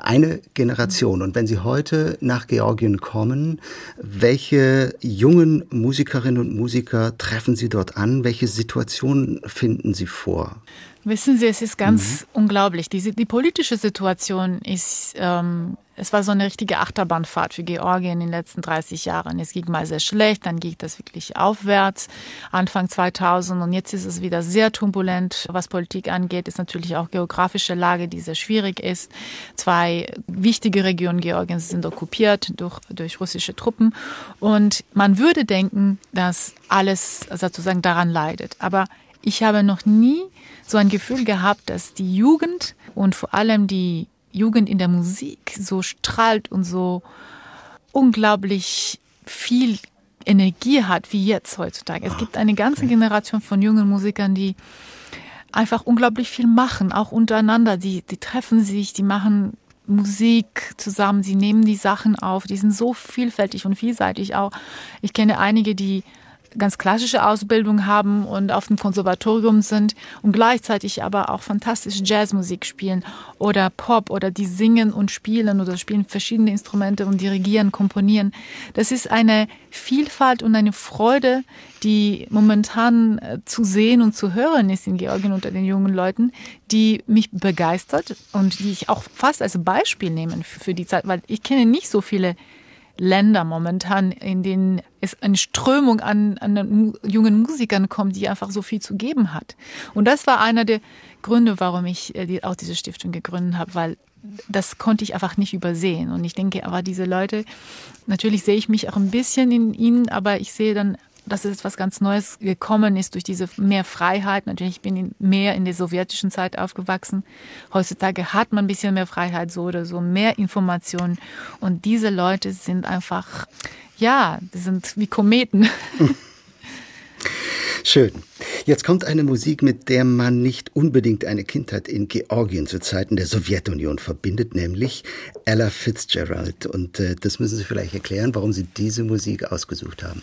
Eine Generation. Und wenn Sie heute nach Georgien kommen, welche jungen Musikerinnen und Musiker treffen Sie dort an? Welche Situationen finden Sie vor? Wissen Sie, es ist ganz mhm. unglaublich. Die, die, politische Situation ist, ähm, es war so eine richtige Achterbahnfahrt für Georgien in den letzten 30 Jahren. Es ging mal sehr schlecht, dann ging das wirklich aufwärts, Anfang 2000 und jetzt ist es wieder sehr turbulent. Was Politik angeht, ist natürlich auch geografische Lage, die sehr schwierig ist. Zwei wichtige Regionen Georgiens sind okkupiert durch, durch russische Truppen und man würde denken, dass alles sozusagen daran leidet. Aber ich habe noch nie so ein Gefühl gehabt, dass die Jugend und vor allem die Jugend in der Musik so strahlt und so unglaublich viel Energie hat wie jetzt heutzutage. Es gibt eine ganze Generation von jungen Musikern, die einfach unglaublich viel machen, auch untereinander. Die, die treffen sich, die machen Musik zusammen, sie nehmen die Sachen auf, die sind so vielfältig und vielseitig auch. Ich kenne einige, die ganz klassische Ausbildung haben und auf dem Konservatorium sind und gleichzeitig aber auch fantastische Jazzmusik spielen oder Pop oder die singen und spielen oder spielen verschiedene Instrumente und dirigieren, komponieren. Das ist eine Vielfalt und eine Freude, die momentan äh, zu sehen und zu hören ist in Georgien unter den jungen Leuten, die mich begeistert und die ich auch fast als Beispiel nehmen für die Zeit, weil ich kenne nicht so viele Länder momentan, in denen es eine Strömung an, an jungen Musikern kommt, die einfach so viel zu geben hat. Und das war einer der Gründe, warum ich äh, auch diese Stiftung gegründet habe, weil das konnte ich einfach nicht übersehen. Und ich denke, aber diese Leute, natürlich sehe ich mich auch ein bisschen in ihnen, aber ich sehe dann dass es etwas ganz Neues gekommen ist durch diese mehr Freiheit. Natürlich bin ich mehr in der sowjetischen Zeit aufgewachsen. Heutzutage hat man ein bisschen mehr Freiheit, so oder so, mehr Informationen. Und diese Leute sind einfach, ja, die sind wie Kometen. Schön. Jetzt kommt eine Musik, mit der man nicht unbedingt eine Kindheit in Georgien zu Zeiten der Sowjetunion verbindet, nämlich Ella Fitzgerald. Und äh, das müssen Sie vielleicht erklären, warum Sie diese Musik ausgesucht haben.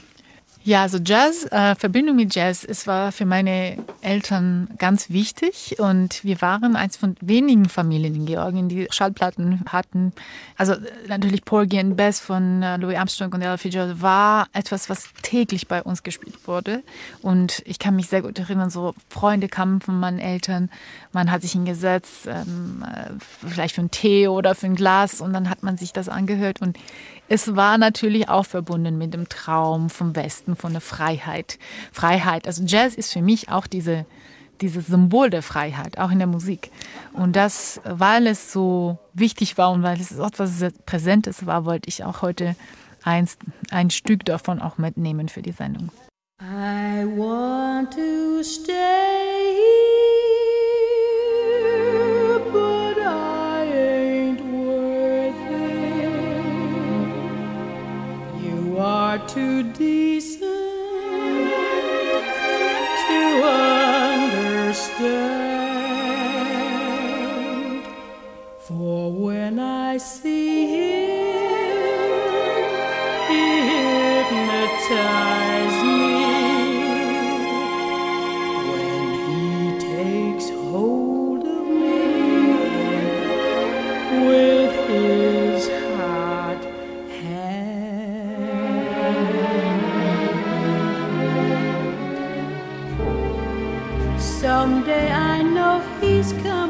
Ja, also Jazz, äh, Verbindung mit Jazz, es war für meine Eltern ganz wichtig und wir waren eins von wenigen Familien in Georgien, die Schallplatten hatten. Also natürlich Porgy and Bess von äh, Louis Armstrong und Ella Fitzgerald war etwas, was täglich bei uns gespielt wurde und ich kann mich sehr gut erinnern, so Freunde kamen von meinen Eltern, man hat sich hingesetzt, ähm, äh, vielleicht für einen Tee oder für ein Glas und dann hat man sich das angehört und es war natürlich auch verbunden mit dem Traum vom Westen, von der Freiheit. Freiheit. Also Jazz ist für mich auch diese, dieses Symbol der Freiheit, auch in der Musik. Und das, weil es so wichtig war und weil es etwas Präsentes war, wollte ich auch heute eins, ein Stück davon auch mitnehmen für die Sendung. I want to stay too decent to understand. For when I see him, he hypnotizes Someday I know he's coming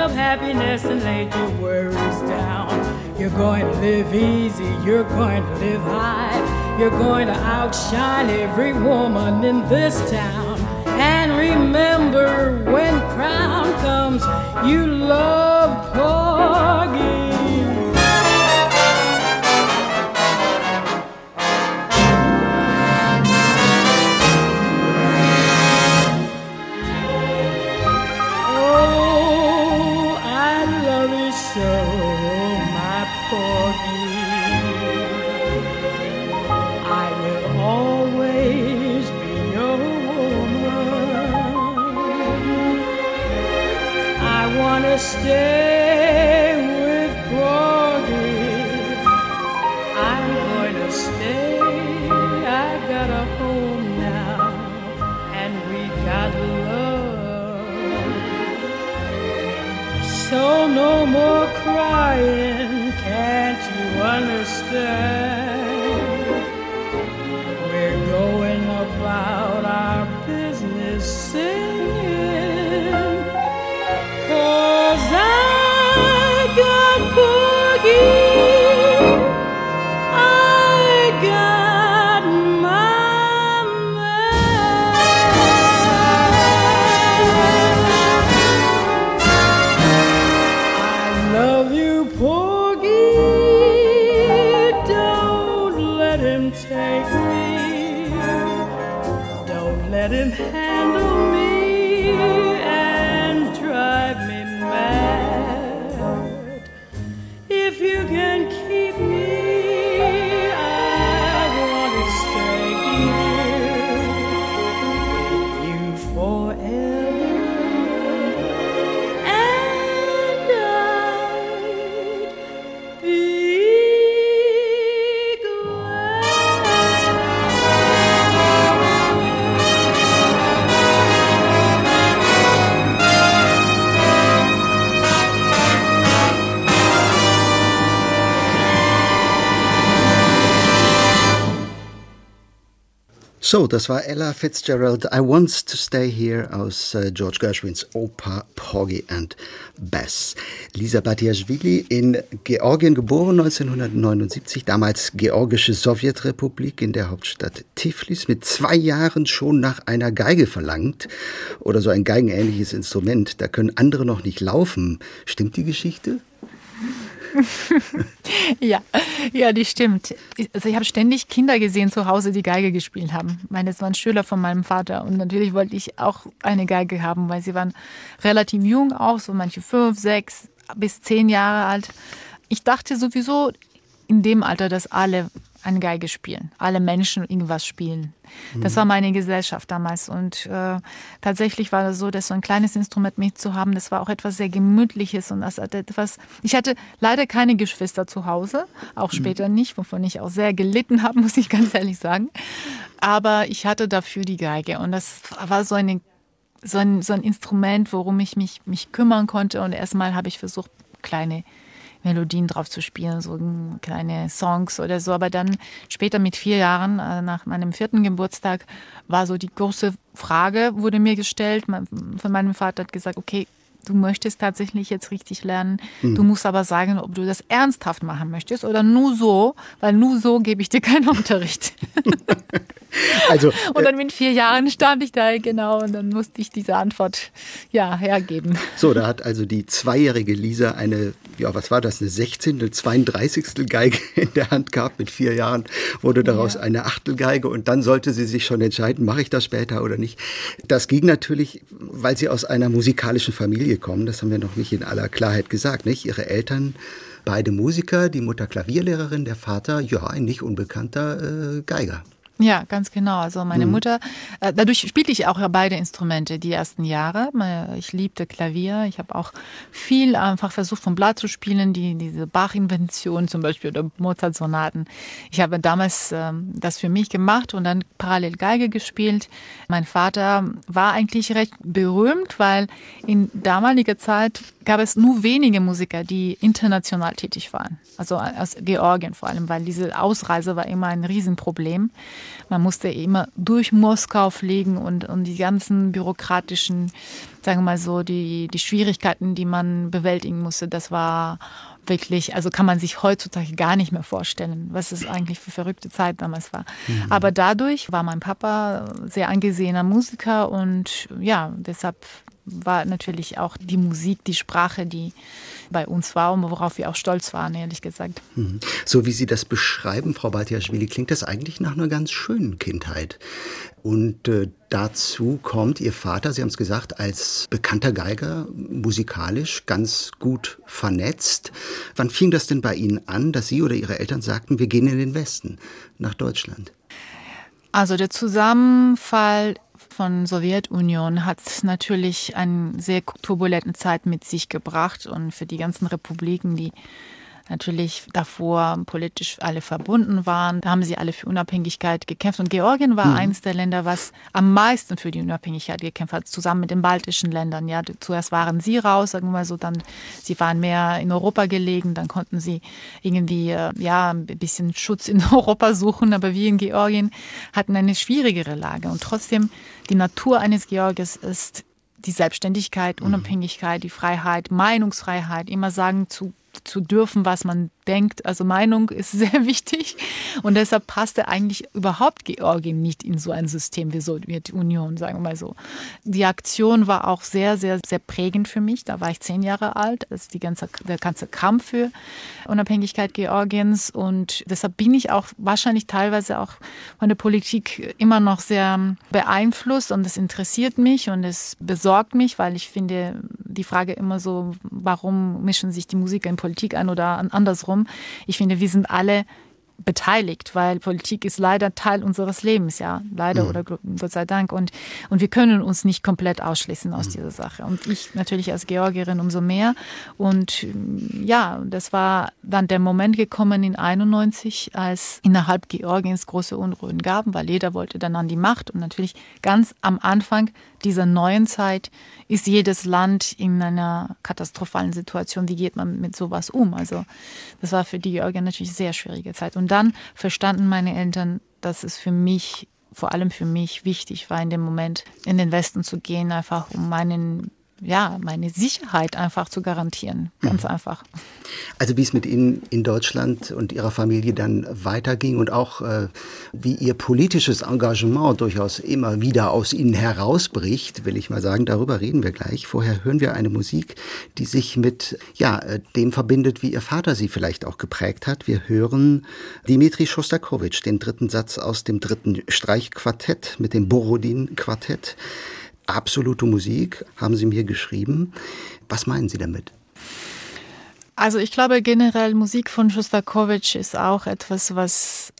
Up happiness and laid your worries down. You're going to live easy, you're going to live high. You're going to outshine every woman in this town. And remember, when crown comes, you love Porgy. So, das war Ella Fitzgerald, I Want to Stay Here aus äh, George Gershwins Oper Porgy and Bess. Lisa Batiashvili in Georgien geboren 1979, damals georgische Sowjetrepublik in der Hauptstadt Tiflis, mit zwei Jahren schon nach einer Geige verlangt oder so ein geigenähnliches Instrument. Da können andere noch nicht laufen. Stimmt die Geschichte? ja, ja, die stimmt. Also ich habe ständig Kinder gesehen zu Hause, die Geige gespielt haben. Ich meine, das waren Schüler von meinem Vater und natürlich wollte ich auch eine Geige haben, weil sie waren relativ jung auch, so manche fünf, sechs bis zehn Jahre alt. Ich dachte sowieso in dem Alter, dass alle eine Geige spielen, alle Menschen irgendwas spielen. Das war meine Gesellschaft damals und äh, tatsächlich war das so, dass so ein kleines Instrument mitzuhaben, das war auch etwas sehr gemütliches und das hat etwas. Ich hatte leider keine Geschwister zu Hause, auch später mhm. nicht, wovon ich auch sehr gelitten habe, muss ich ganz ehrlich sagen. Aber ich hatte dafür die Geige und das war so eine so ein, so ein Instrument, worum ich mich, mich kümmern konnte. Und erstmal habe ich versucht, kleine Melodien drauf zu spielen, so kleine Songs oder so. Aber dann später mit vier Jahren, äh, nach meinem vierten Geburtstag, war so die große Frage, wurde mir gestellt. Von meinem Vater hat gesagt, okay, du möchtest tatsächlich jetzt richtig lernen. Mhm. Du musst aber sagen, ob du das ernsthaft machen möchtest oder nur so, weil nur so gebe ich dir keinen Unterricht. also, und dann äh, mit vier Jahren stand ich da genau und dann musste ich diese Antwort ja hergeben. So, da hat also die zweijährige Lisa eine, ja, was war das, eine 16., 32. Geige in der Hand gehabt. Mit vier Jahren wurde daraus ja. eine Achtelgeige und dann sollte sie sich schon entscheiden, mache ich das später oder nicht. Das ging natürlich, weil sie aus einer musikalischen Familie kommen. Das haben wir noch nicht in aller Klarheit gesagt, nicht? Ihre Eltern beide Musiker, die Mutter Klavierlehrerin, der Vater, ja, ein nicht unbekannter äh, Geiger. Ja, ganz genau. Also meine mhm. Mutter, äh, dadurch spielte ich auch beide Instrumente die ersten Jahre. Ich liebte Klavier. Ich habe auch viel einfach versucht vom Blatt zu spielen, die, diese Bach-Invention zum Beispiel oder Mozart-Sonaten. Ich habe damals ähm, das für mich gemacht und dann parallel Geige gespielt. Mein Vater war eigentlich recht berühmt, weil in damaliger Zeit gab es nur wenige Musiker, die international tätig waren. Also aus Georgien vor allem, weil diese Ausreise war immer ein Riesenproblem. Man musste immer durch Moskau fliegen und, und die ganzen bürokratischen, sagen wir mal so, die, die Schwierigkeiten, die man bewältigen musste, das war wirklich, also kann man sich heutzutage gar nicht mehr vorstellen, was es eigentlich für verrückte Zeit damals war. Mhm. Aber dadurch war mein Papa sehr angesehener Musiker und ja, deshalb war natürlich auch die Musik, die Sprache, die bei uns war und worauf wir auch stolz waren, ehrlich gesagt. Mhm. So wie Sie das beschreiben, Frau Baltiaschwili, klingt das eigentlich nach einer ganz schönen Kindheit. Und äh, dazu kommt Ihr Vater, Sie haben es gesagt, als bekannter Geiger, musikalisch ganz gut vernetzt. Wann fing das denn bei Ihnen an, dass Sie oder Ihre Eltern sagten, wir gehen in den Westen, nach Deutschland? Also der Zusammenfall von Sowjetunion hat natürlich eine sehr turbulente Zeit mit sich gebracht und für die ganzen Republiken, die natürlich davor politisch alle verbunden waren. Da haben sie alle für Unabhängigkeit gekämpft. Und Georgien war mhm. eines der Länder, was am meisten für die Unabhängigkeit gekämpft hat, zusammen mit den baltischen Ländern. Ja, zuerst waren sie raus, sagen wir mal so, dann sie waren mehr in Europa gelegen, dann konnten sie irgendwie äh, ja ein bisschen Schutz in Europa suchen, aber wir in Georgien hatten eine schwierigere Lage. Und trotzdem, die Natur eines Georgiers ist die Selbstständigkeit, mhm. Unabhängigkeit, die Freiheit, Meinungsfreiheit, immer sagen zu zu dürfen, was man denkt. Also Meinung ist sehr wichtig und deshalb passte eigentlich überhaupt Georgien nicht in so ein System wie Sowjetunion, sagen wir mal so. Die Aktion war auch sehr, sehr, sehr prägend für mich. Da war ich zehn Jahre alt, das ist die ganze, der ganze Kampf für Unabhängigkeit Georgiens und deshalb bin ich auch wahrscheinlich teilweise auch von der Politik immer noch sehr beeinflusst und es interessiert mich und es besorgt mich, weil ich finde die Frage immer so, warum mischen sich die Musiker in Politik ein oder andersrum. Ich finde, wir sind alle beteiligt, weil Politik ist leider Teil unseres Lebens, ja, leider mhm. oder Gott sei Dank. Und, und wir können uns nicht komplett ausschließen aus mhm. dieser Sache. Und ich natürlich als Georgierin umso mehr. Und ja, das war dann der Moment gekommen in 91, als innerhalb Georgiens große Unruhen gab, weil jeder wollte dann an die Macht. Und natürlich ganz am Anfang dieser neuen Zeit ist jedes Land in einer katastrophalen Situation. Wie geht man mit sowas um? Also das war für die Georgier natürlich eine sehr schwierige Zeit. Und dann verstanden meine Eltern, dass es für mich, vor allem für mich, wichtig war, in dem Moment in den Westen zu gehen, einfach um meinen ja, meine Sicherheit einfach zu garantieren. Ganz mhm. einfach. Also wie es mit Ihnen in Deutschland und Ihrer Familie dann weiterging und auch äh, wie Ihr politisches Engagement durchaus immer wieder aus Ihnen herausbricht, will ich mal sagen, darüber reden wir gleich. Vorher hören wir eine Musik, die sich mit ja, äh, dem verbindet, wie Ihr Vater sie vielleicht auch geprägt hat. Wir hören Dimitri Schostakowitsch, den dritten Satz aus dem dritten Streichquartett mit dem Borodin-Quartett absolute Musik, haben Sie mir geschrieben. Was meinen Sie damit? Also ich glaube generell Musik von Schostakowitsch ist auch etwas, was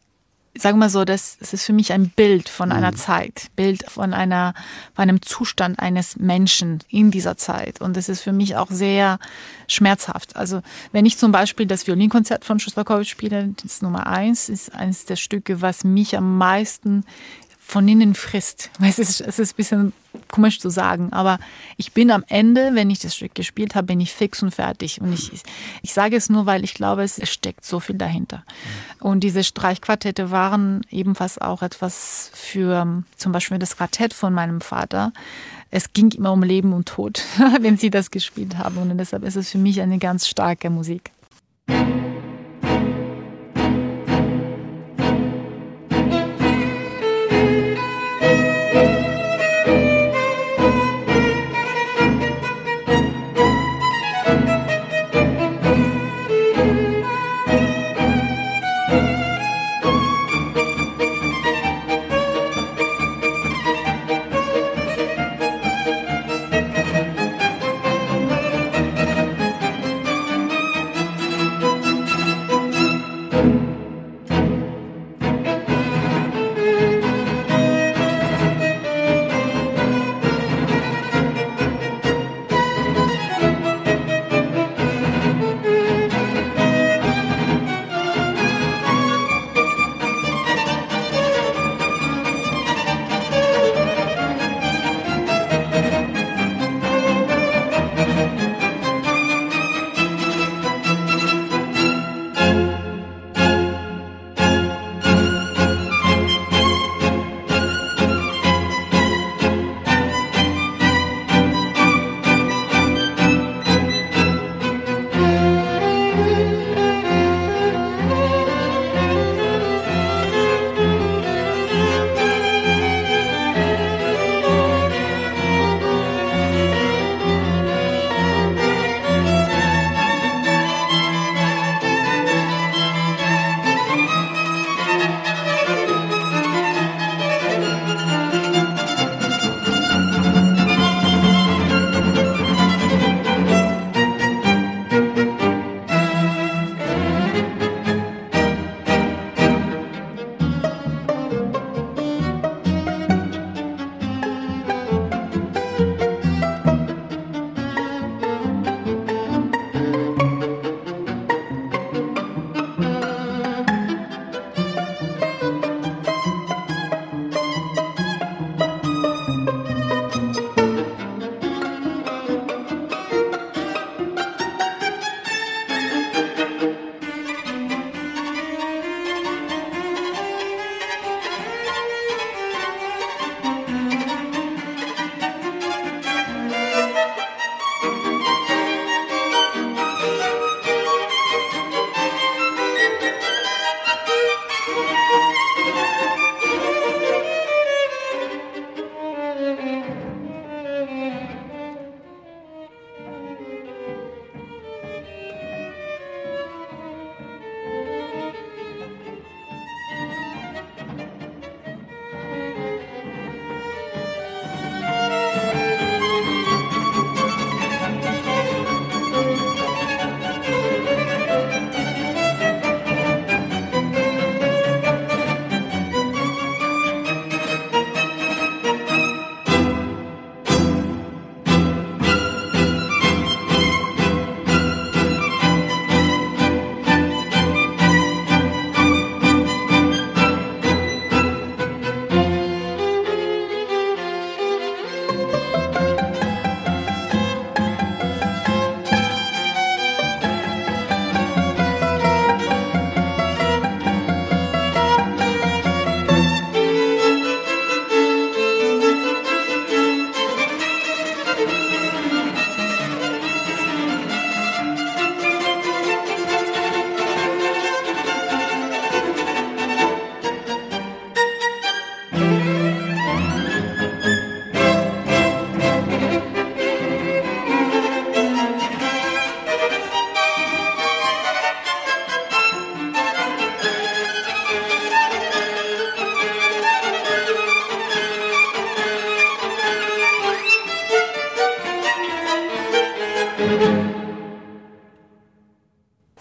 sagen wir mal so, das, das ist für mich ein Bild von einer mhm. Zeit, Bild von einer, von einem Zustand eines Menschen in dieser Zeit. Und das ist für mich auch sehr schmerzhaft. Also wenn ich zum Beispiel das Violinkonzert von Schostakowitsch spiele, das Nummer eins, ist eines der Stücke, was mich am meisten von innen frisst. Es ist, es ist ein bisschen komisch zu sagen, aber ich bin am Ende, wenn ich das Stück gespielt habe, bin ich fix und fertig. Und ich, ich sage es nur, weil ich glaube, es steckt so viel dahinter. Und diese Streichquartette waren ebenfalls auch etwas für zum Beispiel das Quartett von meinem Vater. Es ging immer um Leben und Tod, wenn sie das gespielt haben. Und deshalb ist es für mich eine ganz starke Musik.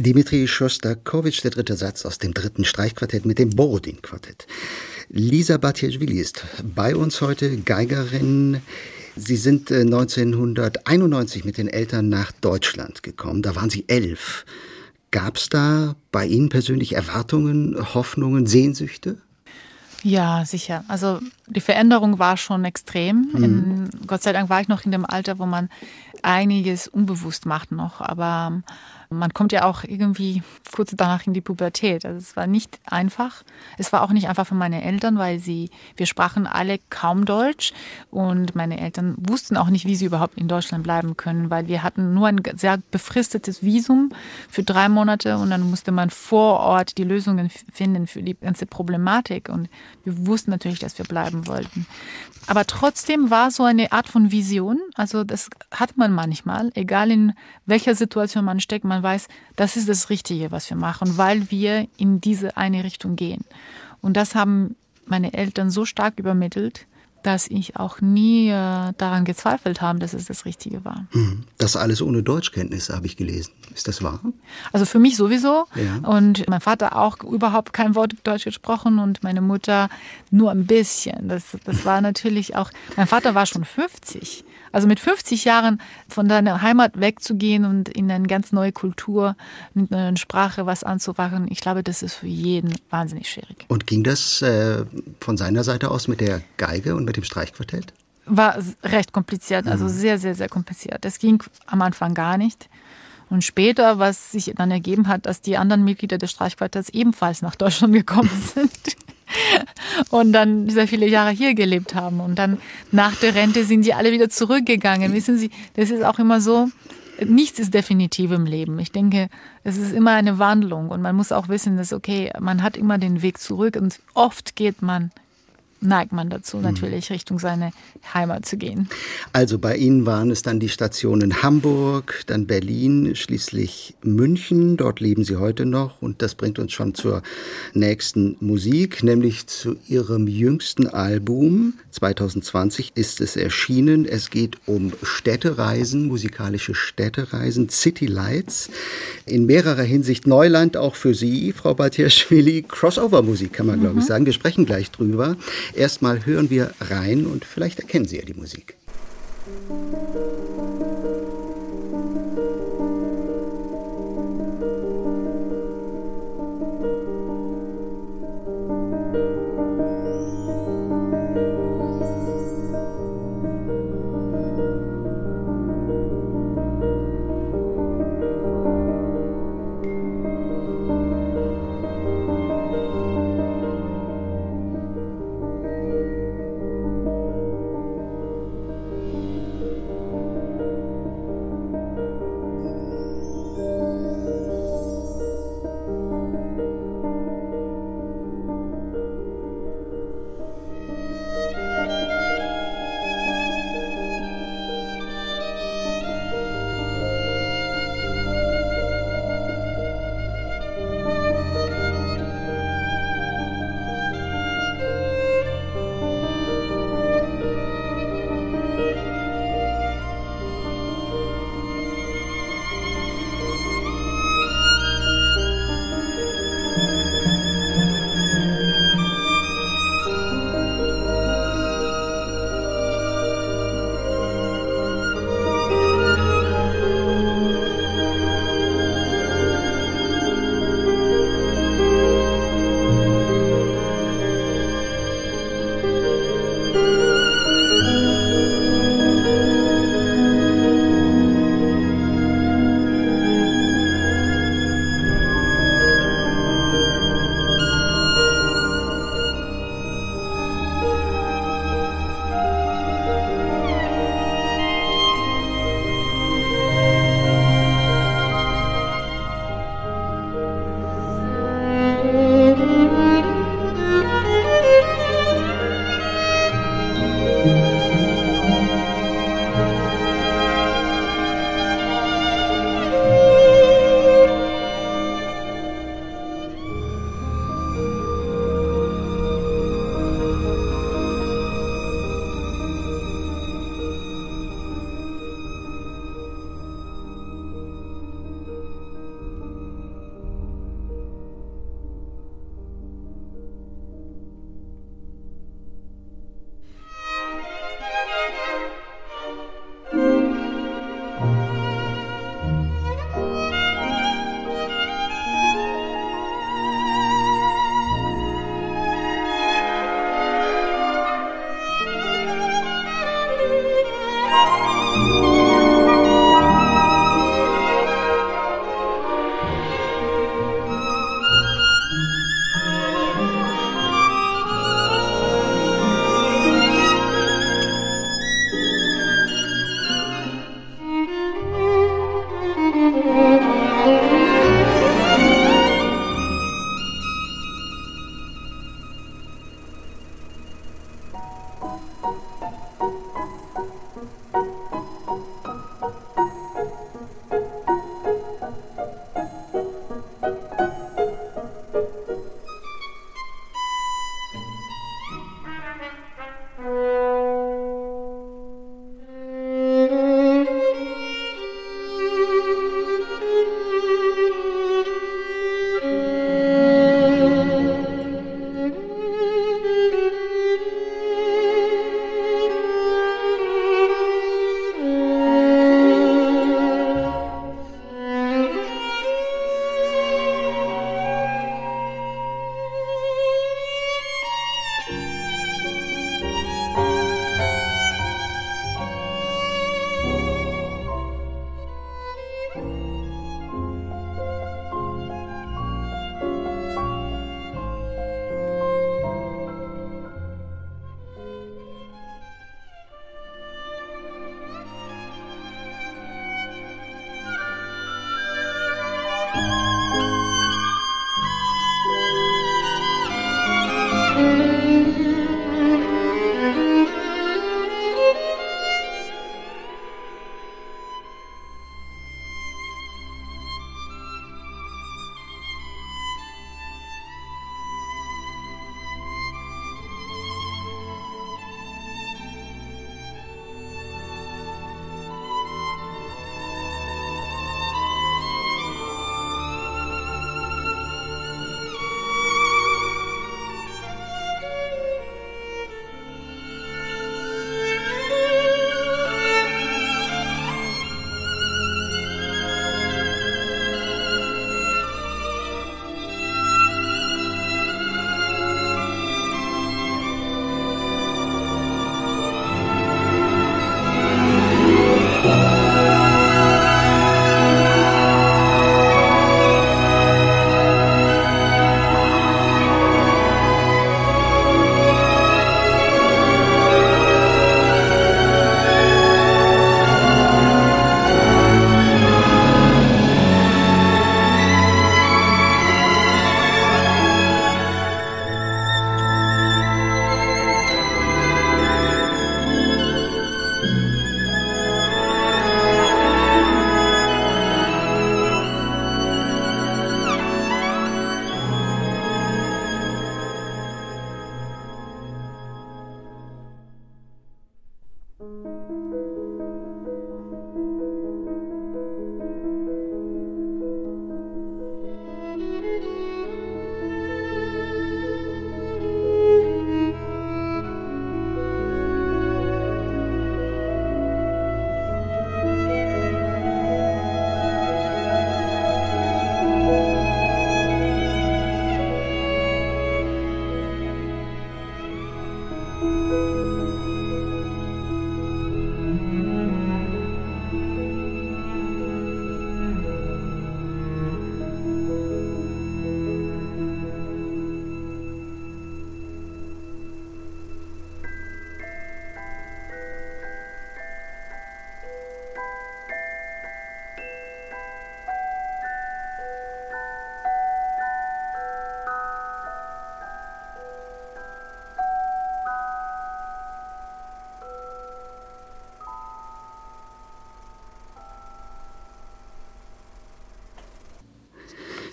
Dimitri Schostakowitsch, der dritte Satz aus dem dritten Streichquartett mit dem Borodin-Quartett. Lisa Batiashvili ist bei uns heute, Geigerin. Sie sind 1991 äh, mit den Eltern nach Deutschland gekommen. Da waren Sie elf. Gab es da bei Ihnen persönlich Erwartungen, Hoffnungen, Sehnsüchte? Ja, sicher. Also die Veränderung war schon extrem. Mhm. In, Gott sei Dank war ich noch in dem Alter, wo man einiges unbewusst macht noch. Aber man kommt ja auch irgendwie kurz danach in die Pubertät. Also es war nicht einfach. Es war auch nicht einfach für meine Eltern, weil sie, wir sprachen alle kaum Deutsch und meine Eltern wussten auch nicht, wie sie überhaupt in Deutschland bleiben können, weil wir hatten nur ein sehr befristetes Visum für drei Monate und dann musste man vor Ort die Lösungen finden für die ganze Problematik und wir wussten natürlich, dass wir bleiben wollten. Aber trotzdem war so eine Art von Vision, also das hat man manchmal, egal in welcher Situation man steckt, man weiß, das ist das Richtige, was wir machen, weil wir in diese eine Richtung gehen. Und das haben meine Eltern so stark übermittelt, dass ich auch nie äh, daran gezweifelt habe, dass es das Richtige war. Hm. Das alles ohne Deutschkenntnisse habe ich gelesen. Ist das wahr? Also für mich sowieso. Ja. Und mein Vater auch überhaupt kein Wort Deutsch gesprochen und meine Mutter nur ein bisschen. Das, das war natürlich auch, mein Vater war schon 50. Also mit 50 Jahren von deiner Heimat wegzugehen und in eine ganz neue Kultur, mit einer neuen Sprache was anzuwachen, ich glaube, das ist für jeden wahnsinnig schwierig. Und ging das äh, von seiner Seite aus mit der Geige und mit dem Streichquartett? War recht kompliziert, also mhm. sehr, sehr, sehr kompliziert. Das ging am Anfang gar nicht. Und später, was sich dann ergeben hat, dass die anderen Mitglieder des Streichquartetts ebenfalls nach Deutschland gekommen sind und dann sehr viele Jahre hier gelebt haben. Und dann nach der Rente sind die alle wieder zurückgegangen. Wissen Sie, das ist auch immer so, nichts ist definitiv im Leben. Ich denke, es ist immer eine Wandlung und man muss auch wissen, dass okay, man hat immer den Weg zurück und oft geht man neigt man dazu, mhm. natürlich Richtung seine Heimat zu gehen. Also bei Ihnen waren es dann die Stationen Hamburg, dann Berlin, schließlich München. Dort leben Sie heute noch und das bringt uns schon zur nächsten Musik, nämlich zu Ihrem jüngsten Album. 2020 ist es erschienen. Es geht um Städtereisen, musikalische Städtereisen, City Lights. In mehrerer Hinsicht Neuland auch für Sie, Frau Batierschwili. Crossover-Musik kann man, mhm. glaube ich, sagen. Wir sprechen gleich drüber. Erstmal hören wir rein und vielleicht erkennen Sie ja die Musik.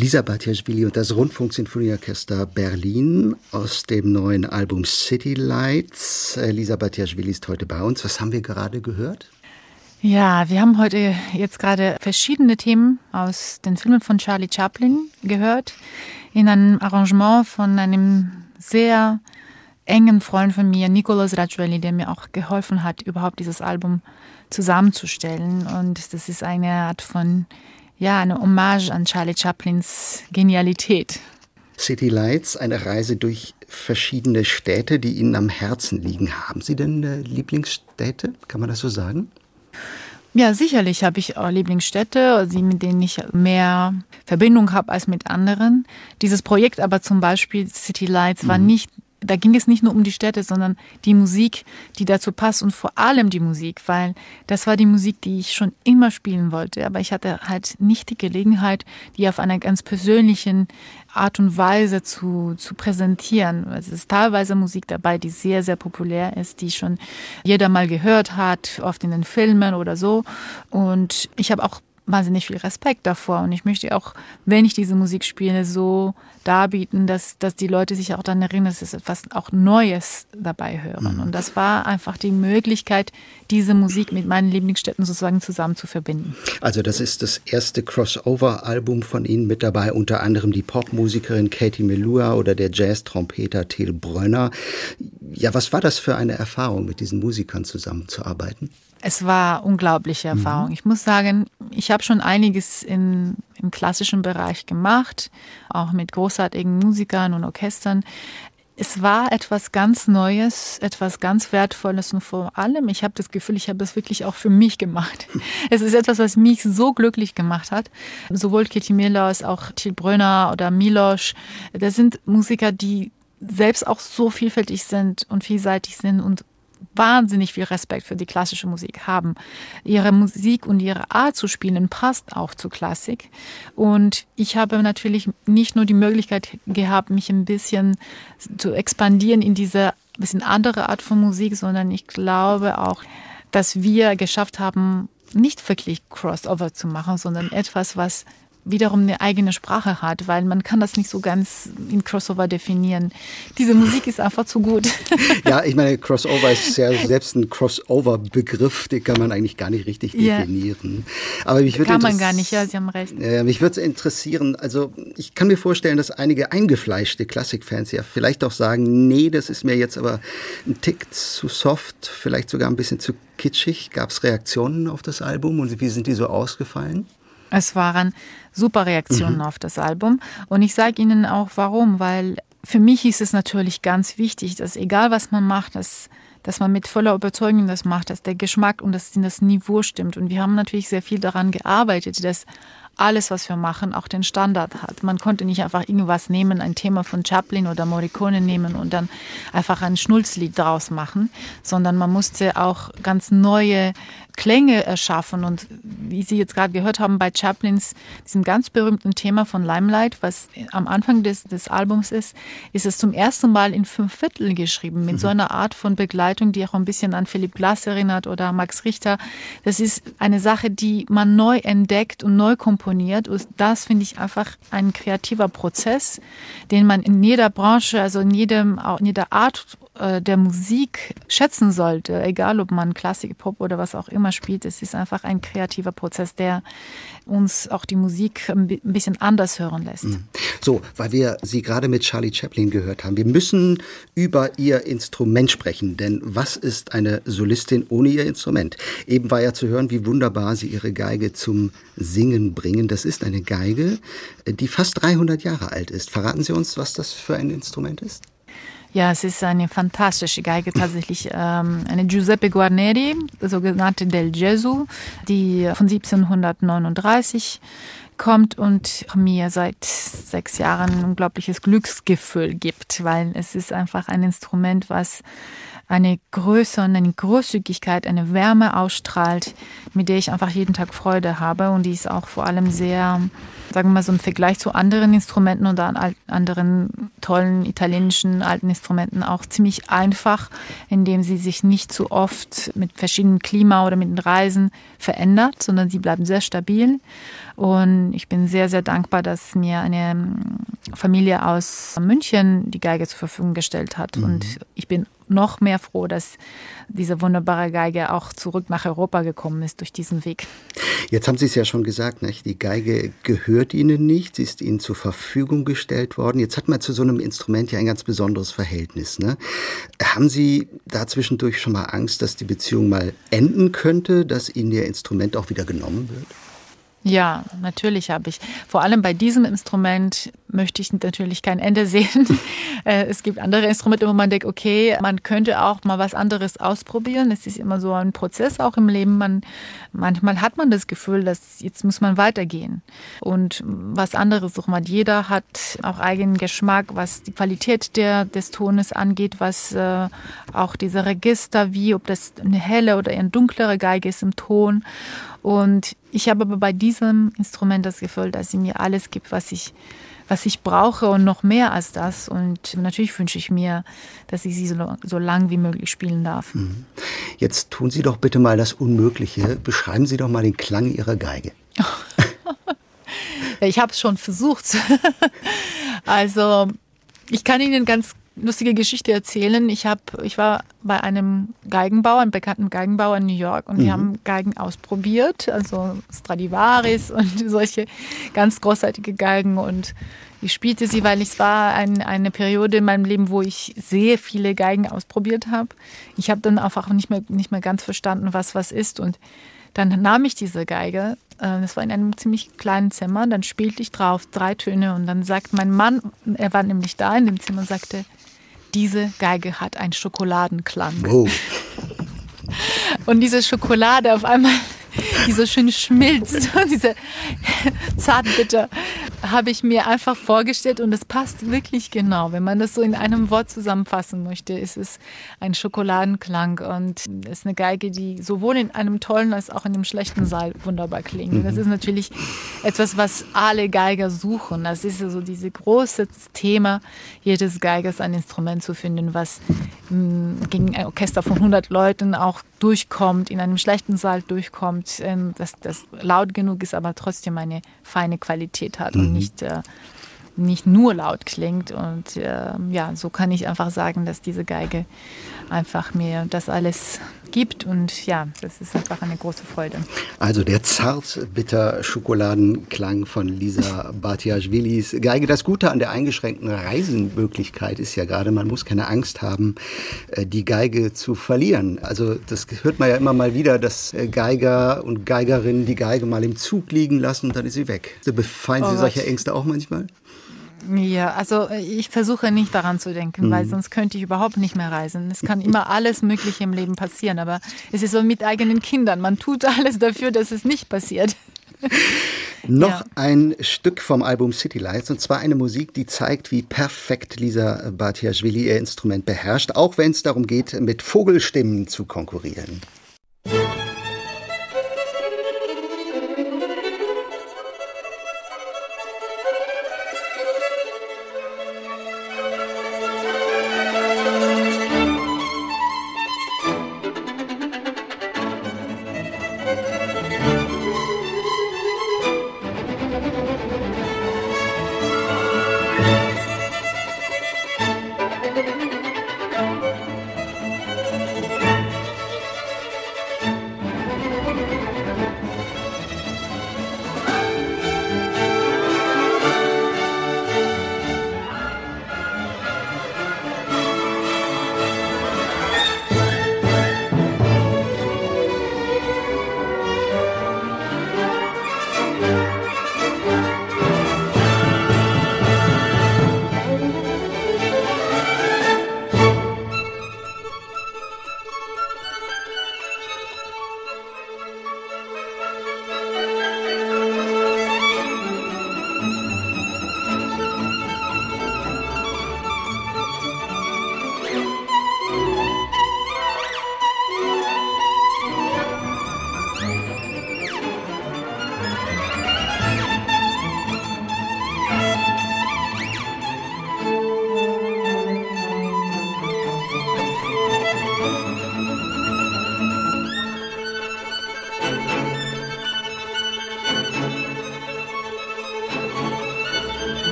Lisa Batjaschwili und das Rundfunksinfonieorchester Berlin aus dem neuen Album City Lights. Äh, Lisa Batjaschwili ist heute bei uns. Was haben wir gerade gehört? Ja, wir haben heute jetzt gerade verschiedene Themen aus den Filmen von Charlie Chaplin gehört, in einem Arrangement von einem sehr engen Freund von mir, Nicolas Raccioli, der mir auch geholfen hat, überhaupt dieses Album zusammenzustellen. Und das ist eine Art von ja, eine Hommage an Charlie Chaplins Genialität. City Lights, eine Reise durch verschiedene Städte, die Ihnen am Herzen liegen. Haben Sie denn äh, Lieblingsstädte? Kann man das so sagen? Ja, sicherlich habe ich auch Lieblingsstädte, mit denen ich mehr Verbindung habe als mit anderen. Dieses Projekt aber zum Beispiel City Lights war mhm. nicht da ging es nicht nur um die Städte, sondern die Musik, die dazu passt und vor allem die Musik, weil das war die Musik, die ich schon immer spielen wollte. Aber ich hatte halt nicht die Gelegenheit, die auf einer ganz persönlichen Art und Weise zu, zu präsentieren. Es ist teilweise Musik dabei, die sehr, sehr populär ist, die schon jeder mal gehört hat, oft in den Filmen oder so. Und ich habe auch wahnsinnig viel Respekt davor. Und ich möchte auch, wenn ich diese Musik spiele, so darbieten, dass, dass die Leute sich auch dann erinnern, dass sie etwas auch Neues dabei hören. Mhm. Und das war einfach die Möglichkeit, diese Musik mit meinen Lieblingsstätten sozusagen zusammen zu verbinden. Also das ist das erste Crossover-Album von Ihnen mit dabei, unter anderem die Popmusikerin Katie Melua oder der Jazz-Trompeter Till Brönner. Ja, was war das für eine Erfahrung, mit diesen Musikern zusammenzuarbeiten? Es war unglaubliche mhm. Erfahrung. Mhm. Ich muss sagen, ich habe schon einiges in, im klassischen Bereich gemacht, auch mit großartigen Musikern und Orchestern. Es war etwas ganz Neues, etwas ganz Wertvolles und vor allem, ich habe das Gefühl, ich habe das wirklich auch für mich gemacht. Es ist etwas, was mich so glücklich gemacht hat. Sowohl Kitty Miller als auch Till Brönner oder Milosch, das sind Musiker, die selbst auch so vielfältig sind und vielseitig sind und wahnsinnig viel Respekt für die klassische Musik haben. Ihre Musik und ihre Art zu spielen passt auch zu Klassik. Und ich habe natürlich nicht nur die Möglichkeit gehabt, mich ein bisschen zu expandieren in diese bisschen andere Art von Musik, sondern ich glaube auch, dass wir geschafft haben, nicht wirklich Crossover zu machen, sondern etwas, was wiederum eine eigene Sprache hat, weil man kann das nicht so ganz in Crossover definieren. Diese Musik ist einfach zu gut. Ja, ich meine, Crossover ist ja selbst ein Crossover-Begriff, den kann man eigentlich gar nicht richtig definieren. Ja. Aber mich kann man gar nicht, ja, Sie haben recht. Äh, mich würde es interessieren, also ich kann mir vorstellen, dass einige eingefleischte Klassikfans ja vielleicht auch sagen, nee, das ist mir jetzt aber ein Tick zu soft, vielleicht sogar ein bisschen zu kitschig. Gab es Reaktionen auf das Album und wie sind die so ausgefallen? Es waren super Reaktionen mhm. auf das Album. Und ich sage Ihnen auch warum, weil für mich ist es natürlich ganz wichtig, dass egal was man macht, dass, dass man mit voller Überzeugung das macht, dass der Geschmack und dass das Niveau stimmt. Und wir haben natürlich sehr viel daran gearbeitet, dass alles, was wir machen, auch den Standard hat. Man konnte nicht einfach irgendwas nehmen, ein Thema von Chaplin oder Morricone nehmen und dann einfach ein Schnulzlied daraus machen, sondern man musste auch ganz neue Klänge erschaffen. Und wie Sie jetzt gerade gehört haben, bei Chaplins, diesem ganz berühmten Thema von Limelight, was am Anfang des, des Albums ist, ist es zum ersten Mal in fünf Viertel geschrieben, mit mhm. so einer Art von Begleitung, die auch ein bisschen an Philipp Glass erinnert oder Max Richter. Das ist eine Sache, die man neu entdeckt und neu komponiert. Und das finde ich einfach ein kreativer Prozess, den man in jeder Branche, also in jedem, in jeder Art äh, der Musik schätzen sollte, egal ob man Klassik, Pop oder was auch immer spielt. Es ist einfach ein kreativer Prozess, der uns auch die Musik ein bisschen anders hören lässt. Mhm. So, weil wir Sie gerade mit Charlie Chaplin gehört haben. Wir müssen über Ihr Instrument sprechen, denn was ist eine Solistin ohne ihr Instrument? Eben war ja zu hören, wie wunderbar Sie Ihre Geige zum Singen bringen. Das ist eine Geige, die fast 300 Jahre alt ist. Verraten Sie uns, was das für ein Instrument ist? Ja, es ist eine fantastische Geige tatsächlich. Ähm, eine Giuseppe Guarneri, sogenannte Del Gesù, die von 1739 kommt und mir seit sechs Jahren ein unglaubliches Glücksgefühl gibt, weil es ist einfach ein Instrument, was eine Größe und eine Großzügigkeit, eine Wärme ausstrahlt, mit der ich einfach jeden Tag Freude habe und die ist auch vor allem sehr, sagen wir mal so im Vergleich zu anderen Instrumenten oder anderen tollen italienischen alten Instrumenten auch ziemlich einfach, indem sie sich nicht zu oft mit verschiedenen Klima oder mit den Reisen verändert, sondern sie bleiben sehr stabil. Und ich bin sehr, sehr dankbar, dass mir eine Familie aus München die Geige zur Verfügung gestellt hat. Mhm. Und ich bin noch mehr froh, dass diese wunderbare Geige auch zurück nach Europa gekommen ist durch diesen Weg. Jetzt haben Sie es ja schon gesagt, nicht? die Geige gehört Ihnen nicht, sie ist Ihnen zur Verfügung gestellt worden. Jetzt hat man zu so einem Instrument ja ein ganz besonderes Verhältnis. Ne? Haben Sie da zwischendurch schon mal Angst, dass die Beziehung mal enden könnte, dass Ihnen Ihr Instrument auch wieder genommen wird? Ja, natürlich habe ich. Vor allem bei diesem Instrument möchte ich natürlich kein Ende sehen. Äh, es gibt andere Instrumente, wo man denkt, okay, man könnte auch mal was anderes ausprobieren. Es ist immer so ein Prozess auch im Leben. Man, manchmal hat man das Gefühl, dass jetzt muss man weitergehen und was anderes suchen. Jeder hat auch eigenen Geschmack, was die Qualität der, des Tones angeht, was äh, auch diese Register, wie ob das eine helle oder eine dunklere Geige ist im Ton. Und ich habe aber bei diesem Instrument das Gefühl, dass sie mir alles gibt, was ich was ich brauche und noch mehr als das. Und natürlich wünsche ich mir, dass ich sie so, so lang wie möglich spielen darf. Mhm. Jetzt tun Sie doch bitte mal das Unmögliche. Beschreiben Sie doch mal den Klang Ihrer Geige. ich habe es schon versucht. also ich kann Ihnen ganz lustige Geschichte erzählen. Ich habe, ich war bei einem Geigenbauer, einem bekannten Geigenbauer in New York und mhm. wir haben Geigen ausprobiert, also Stradivaris und solche ganz großartige Geigen und ich spielte sie, weil es war ein, eine Periode in meinem Leben, wo ich sehr viele Geigen ausprobiert habe. Ich habe dann einfach nicht mehr, nicht mehr ganz verstanden, was was ist und dann nahm ich diese Geige, äh, das war in einem ziemlich kleinen Zimmer, dann spielte ich drauf drei Töne und dann sagt mein Mann, er war nämlich da in dem Zimmer, sagte, diese Geige hat einen Schokoladenklang. Oh. Und diese Schokolade auf einmal die so schön schmilzt und diese Zartbitter habe ich mir einfach vorgestellt und es passt wirklich genau. Wenn man das so in einem Wort zusammenfassen möchte, ist es ein Schokoladenklang und es ist eine Geige, die sowohl in einem tollen als auch in einem schlechten Saal wunderbar klingt. Mhm. Das ist natürlich etwas, was alle Geiger suchen. Das ist so dieses große Thema jedes Geigers, ein Instrument zu finden, was mh, gegen ein Orchester von 100 Leuten auch durchkommt, in einem schlechten Saal durchkommt, ähm, dass das laut genug ist, aber trotzdem eine feine Qualität hat mhm. und nicht, äh, nicht nur laut klingt. Und äh, ja, so kann ich einfach sagen, dass diese Geige einfach mir das alles gibt. Und ja, das ist einfach eine große Freude. Also der zart-bitter Schokoladenklang von Lisa Batiaschwilis Geige. Das Gute an der eingeschränkten Reisenmöglichkeit ist ja gerade, man muss keine Angst haben, äh, die Geige zu verlieren. Also das hört man ja immer mal wieder, dass äh, Geiger und Geigerinnen die Geige mal im Zug liegen lassen und dann ist sie weg. So befallen Sie oh, solche Ängste auch manchmal? Ja, also äh, ich versuche nicht daran zu denken, mhm. weil sonst könnte ich überhaupt nicht mehr reisen. Es kann immer alles Mögliche im Leben passieren, aber es ist so mit eigenen Kindern. Man tut alles dafür, dass es nicht passiert. Noch ja. ein Stück vom Album City Lights und zwar eine Musik, die zeigt, wie perfekt Lisa Batiaschwili ihr Instrument beherrscht, auch wenn es darum geht, mit Vogelstimmen zu konkurrieren.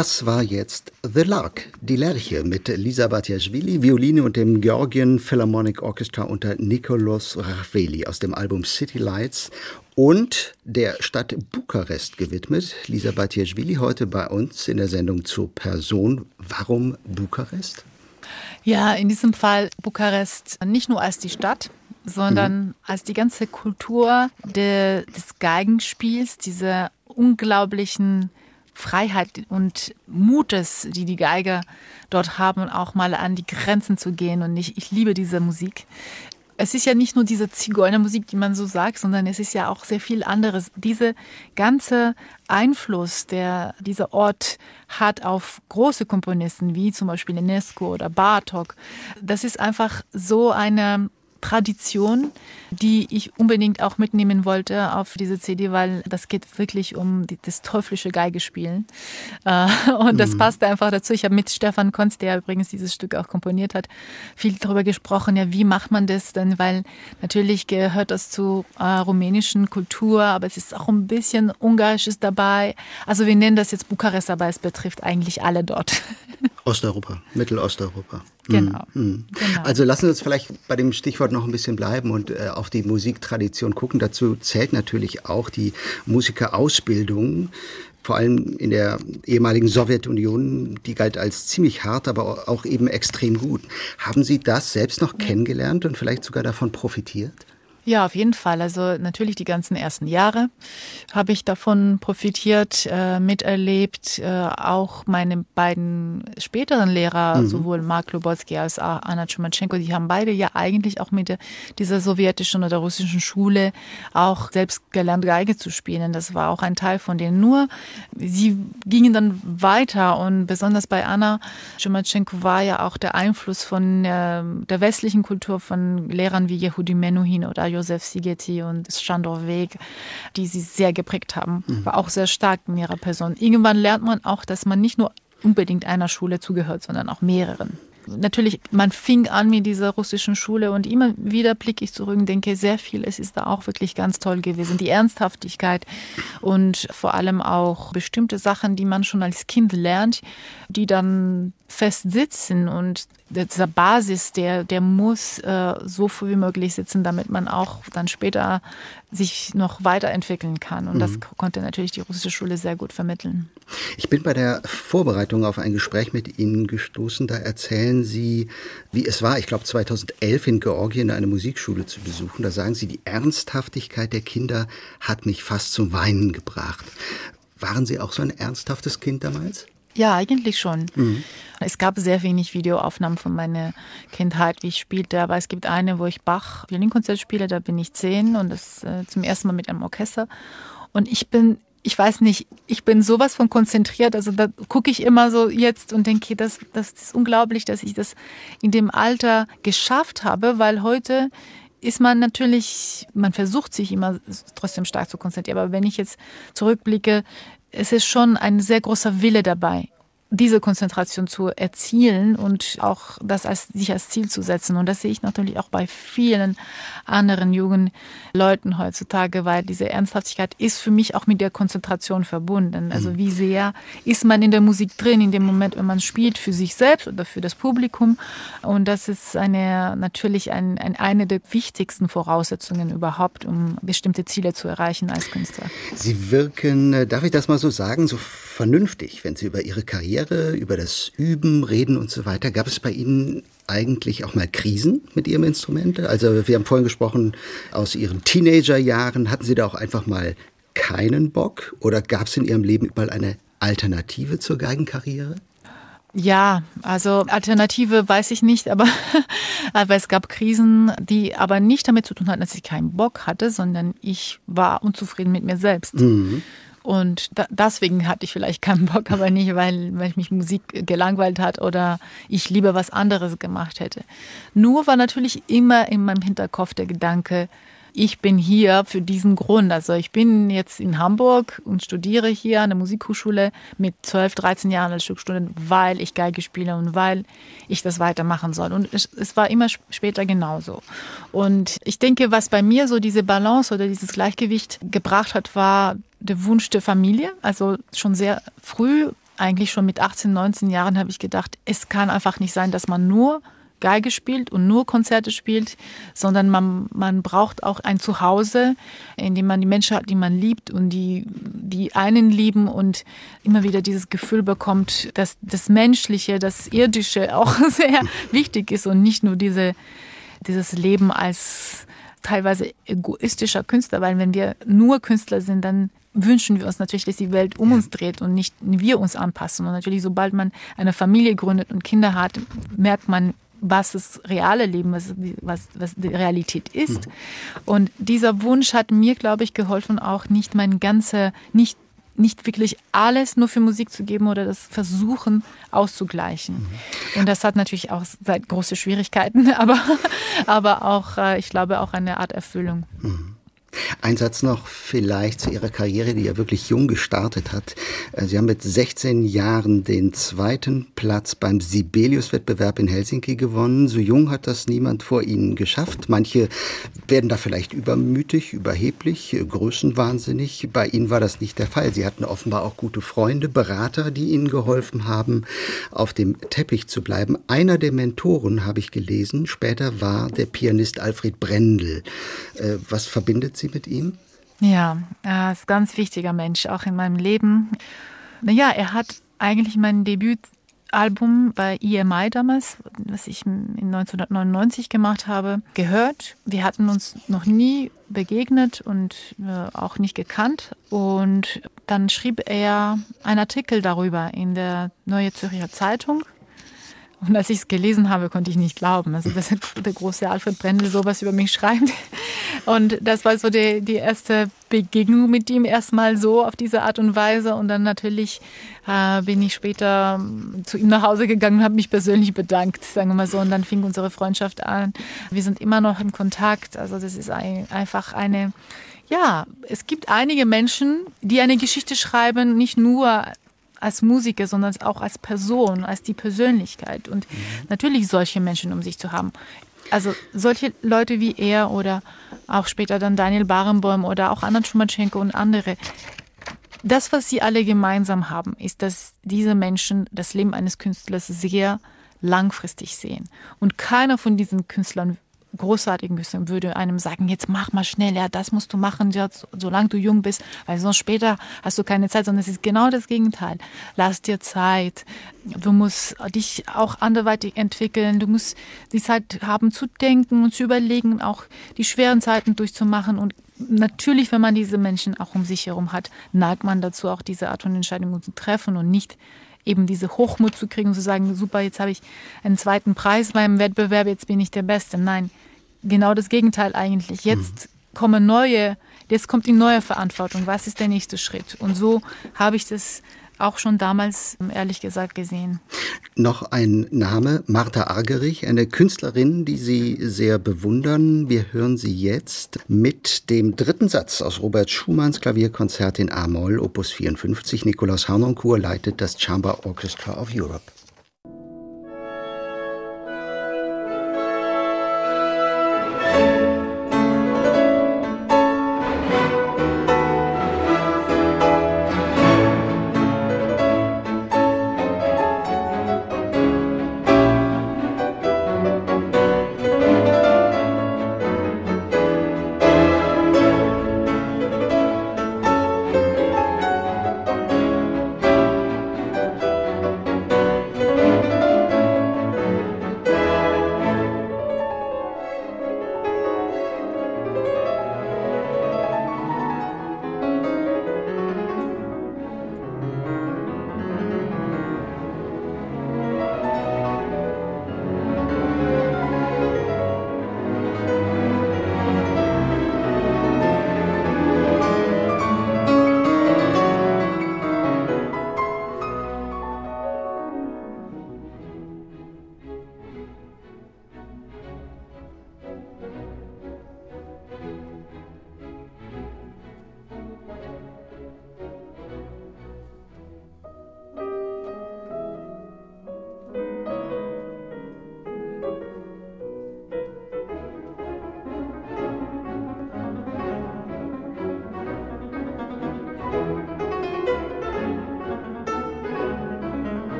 Das war jetzt The Lark, die Lerche mit Lisa Batiashvili, Violine und dem Georgian Philharmonic Orchestra unter Nikolaus Rachveli aus dem Album City Lights und der Stadt Bukarest gewidmet. Lisa Batiashvili heute bei uns in der Sendung zur Person. Warum Bukarest? Ja, in diesem Fall Bukarest nicht nur als die Stadt, sondern mhm. als die ganze Kultur de, des Geigenspiels, diese unglaublichen Freiheit und Mutes, die die Geiger dort haben, auch mal an die Grenzen zu gehen. Und ich, ich liebe diese Musik. Es ist ja nicht nur diese Zigeunermusik, die man so sagt, sondern es ist ja auch sehr viel anderes. Diese ganze Einfluss, der dieser Ort hat auf große Komponisten, wie zum Beispiel Enesco oder Bartok, das ist einfach so eine Tradition, die ich unbedingt auch mitnehmen wollte auf diese CD, weil das geht wirklich um die, das teuflische Geigespielen. Äh, und das mhm. passt einfach dazu. Ich habe mit Stefan Konz, der übrigens dieses Stück auch komponiert hat, viel darüber gesprochen, ja, wie macht man das denn? Weil natürlich gehört das zu äh, rumänischen Kultur, aber es ist auch ein bisschen ungarisches dabei. Also wir nennen das jetzt Bukarest, aber es betrifft eigentlich alle dort. Osteuropa, Mittelosteuropa. Genau. Mhm. genau. Also lassen Sie uns vielleicht bei dem Stichwort noch ein bisschen bleiben und äh, auf die Musiktradition gucken. Dazu zählt natürlich auch die Musikerausbildung. Vor allem in der ehemaligen Sowjetunion, die galt als ziemlich hart, aber auch eben extrem gut. Haben Sie das selbst noch kennengelernt und vielleicht sogar davon profitiert? Ja, auf jeden Fall. Also natürlich die ganzen ersten Jahre habe ich davon profitiert, äh, miterlebt. Äh, auch meine beiden späteren Lehrer, mhm. sowohl Mark Lubotsky als auch Anna Chumatschenko, die haben beide ja eigentlich auch mit der, dieser sowjetischen oder russischen Schule auch selbst gelernt, Geige zu spielen. Das war auch ein Teil von denen. Nur sie gingen dann weiter und besonders bei Anna Chumatschenko war ja auch der Einfluss von äh, der westlichen Kultur von Lehrern wie Yehudi Menuhin oder Josef Sigeti und Shandor Weg, die sie sehr geprägt haben. Mhm. War auch sehr stark in ihrer Person. Irgendwann lernt man auch, dass man nicht nur unbedingt einer Schule zugehört, sondern auch mehreren natürlich, man fing an mit dieser russischen Schule und immer wieder blicke ich zurück und denke, sehr viel, es ist da auch wirklich ganz toll gewesen. Die Ernsthaftigkeit und vor allem auch bestimmte Sachen, die man schon als Kind lernt, die dann fest sitzen und dieser Basis, der, der muss äh, so früh wie möglich sitzen, damit man auch dann später sich noch weiterentwickeln kann. Und mhm. das konnte natürlich die russische Schule sehr gut vermitteln. Ich bin bei der Vorbereitung auf ein Gespräch mit Ihnen gestoßen. Da erzählen Sie, wie es war, ich glaube 2011 in Georgien eine Musikschule zu besuchen. Da sagen Sie, die Ernsthaftigkeit der Kinder hat mich fast zum Weinen gebracht. Waren Sie auch so ein ernsthaftes Kind damals? Ja, eigentlich schon. Mhm. Es gab sehr wenig Videoaufnahmen von meiner Kindheit, wie ich spielte, aber es gibt eine, wo ich Bach Violinkonzert spiele, da bin ich zehn und das äh, zum ersten Mal mit einem Orchester. Und ich bin, ich weiß nicht, ich bin sowas von konzentriert, also da gucke ich immer so jetzt und denke, das, das ist unglaublich, dass ich das in dem Alter geschafft habe, weil heute ist man natürlich, man versucht sich immer trotzdem stark zu konzentrieren. Aber wenn ich jetzt zurückblicke, es ist schon ein sehr großer Wille dabei. Diese Konzentration zu erzielen und auch das als, sich als Ziel zu setzen. Und das sehe ich natürlich auch bei vielen anderen jungen Leuten heutzutage, weil diese Ernsthaftigkeit ist für mich auch mit der Konzentration verbunden. Also wie sehr ist man in der Musik drin, in dem Moment, wenn man spielt, für sich selbst oder für das Publikum. Und das ist eine, natürlich ein, ein, eine der wichtigsten Voraussetzungen überhaupt, um bestimmte Ziele zu erreichen als Künstler. Sie wirken, äh, darf ich das mal so sagen, so vernünftig, wenn Sie über Ihre Karriere, über das Üben reden und so weiter. Gab es bei Ihnen eigentlich auch mal Krisen mit Ihrem Instrument? Also wir haben vorhin gesprochen, aus Ihren Teenagerjahren hatten Sie da auch einfach mal keinen Bock oder gab es in Ihrem Leben mal eine Alternative zur Geigenkarriere? Ja, also Alternative weiß ich nicht, aber, aber es gab Krisen, die aber nicht damit zu tun hatten, dass ich keinen Bock hatte, sondern ich war unzufrieden mit mir selbst. Mhm. Und da, deswegen hatte ich vielleicht keinen Bock, aber nicht, weil, weil mich Musik gelangweilt hat oder ich lieber was anderes gemacht hätte. Nur war natürlich immer in meinem Hinterkopf der Gedanke, ich bin hier für diesen Grund. Also ich bin jetzt in Hamburg und studiere hier an der Musikhochschule mit 12, 13 Jahren als Stückstudent, weil ich Geige spiele und weil ich das weitermachen soll. Und es, es war immer später genauso. Und ich denke, was bei mir so diese Balance oder dieses Gleichgewicht gebracht hat, war der Wunsch der Familie. Also schon sehr früh, eigentlich schon mit 18, 19 Jahren habe ich gedacht, es kann einfach nicht sein, dass man nur Geige spielt und nur Konzerte spielt, sondern man, man braucht auch ein Zuhause, in dem man die Menschen hat, die man liebt und die, die einen lieben und immer wieder dieses Gefühl bekommt, dass das Menschliche, das Irdische auch sehr wichtig ist und nicht nur diese, dieses Leben als teilweise egoistischer Künstler, weil wenn wir nur Künstler sind, dann wünschen wir uns natürlich, dass die Welt um uns dreht und nicht wir uns anpassen. Und natürlich, sobald man eine Familie gründet und Kinder hat, merkt man, was das reale Leben, was, was, was die Realität ist. Mhm. Und dieser Wunsch hat mir, glaube ich, geholfen, auch nicht mein ganze, nicht nicht wirklich alles nur für Musik zu geben oder das versuchen auszugleichen. Mhm. Und das hat natürlich auch seit große Schwierigkeiten, aber, aber auch, äh, ich glaube, auch eine Art Erfüllung. Mhm. Ein Satz noch vielleicht zu Ihrer Karriere, die ja wirklich jung gestartet hat. Äh, Sie haben mit 16 Jahren den zweiten Platz beim Sibelius-Wettbewerb in Helsinki gewonnen. So jung hat das niemand vor Ihnen geschafft. Manche werden da vielleicht übermütig, überheblich, äh, größenwahnsinnig. Bei Ihnen war das nicht der Fall. Sie hatten offenbar auch gute Freunde, Berater, die Ihnen geholfen haben, auf dem Teppich zu bleiben. Einer der Mentoren, habe ich gelesen, später war der Pianist Alfred Brendel. Äh, was verbindet Sie mit ihm? Ja, er ist ein ganz wichtiger Mensch, auch in meinem Leben. Naja, er hat eigentlich mein Debütalbum bei EMI damals, was ich in 1999 gemacht habe, gehört. Wir hatten uns noch nie begegnet und äh, auch nicht gekannt. Und dann schrieb er einen Artikel darüber in der Neue Zürcher Zeitung. Und als ich es gelesen habe, konnte ich nicht glauben. Also, dass der große Alfred Brendel sowas über mich schreibt. Und das war so die, die erste Begegnung mit ihm erstmal so auf diese Art und Weise. Und dann natürlich äh, bin ich später ähm, zu ihm nach Hause gegangen und habe mich persönlich bedankt, sagen wir mal so. Und dann fing unsere Freundschaft an. Wir sind immer noch im Kontakt. Also das ist ein, einfach eine, ja, es gibt einige Menschen, die eine Geschichte schreiben, nicht nur als Musiker, sondern auch als Person, als die Persönlichkeit. Und mhm. natürlich solche Menschen um sich zu haben. Also solche Leute wie er oder auch später dann Daniel Barenboim oder auch Anna Schumatschenko und andere. Das, was sie alle gemeinsam haben, ist, dass diese Menschen das Leben eines Künstlers sehr langfristig sehen. Und keiner von diesen Künstlern großartigen Künstlern würde einem sagen, jetzt mach mal schnell, ja, das musst du machen, ja, solange du jung bist, weil sonst später hast du keine Zeit, sondern es ist genau das Gegenteil. Lass dir Zeit. Du musst dich auch anderweitig entwickeln. Du musst die Zeit haben zu denken und zu überlegen, auch die schweren Zeiten durchzumachen und Natürlich, wenn man diese Menschen auch um sich herum hat, neigt man dazu, auch diese Art von Entscheidungen zu treffen und nicht eben diese Hochmut zu kriegen und zu sagen, super, jetzt habe ich einen zweiten Preis beim Wettbewerb, jetzt bin ich der Beste. Nein, genau das Gegenteil eigentlich. Jetzt mhm. kommen neue, jetzt kommt die neue Verantwortung. Was ist der nächste Schritt? Und so habe ich das auch schon damals, ehrlich gesagt, gesehen. Noch ein Name, Martha Argerich, eine Künstlerin, die Sie sehr bewundern. Wir hören sie jetzt mit dem dritten Satz aus Robert Schumanns Klavierkonzert in A-Moll, Opus 54. Nikolaus Harnoncourt leitet das Chamber Orchestra of Europe.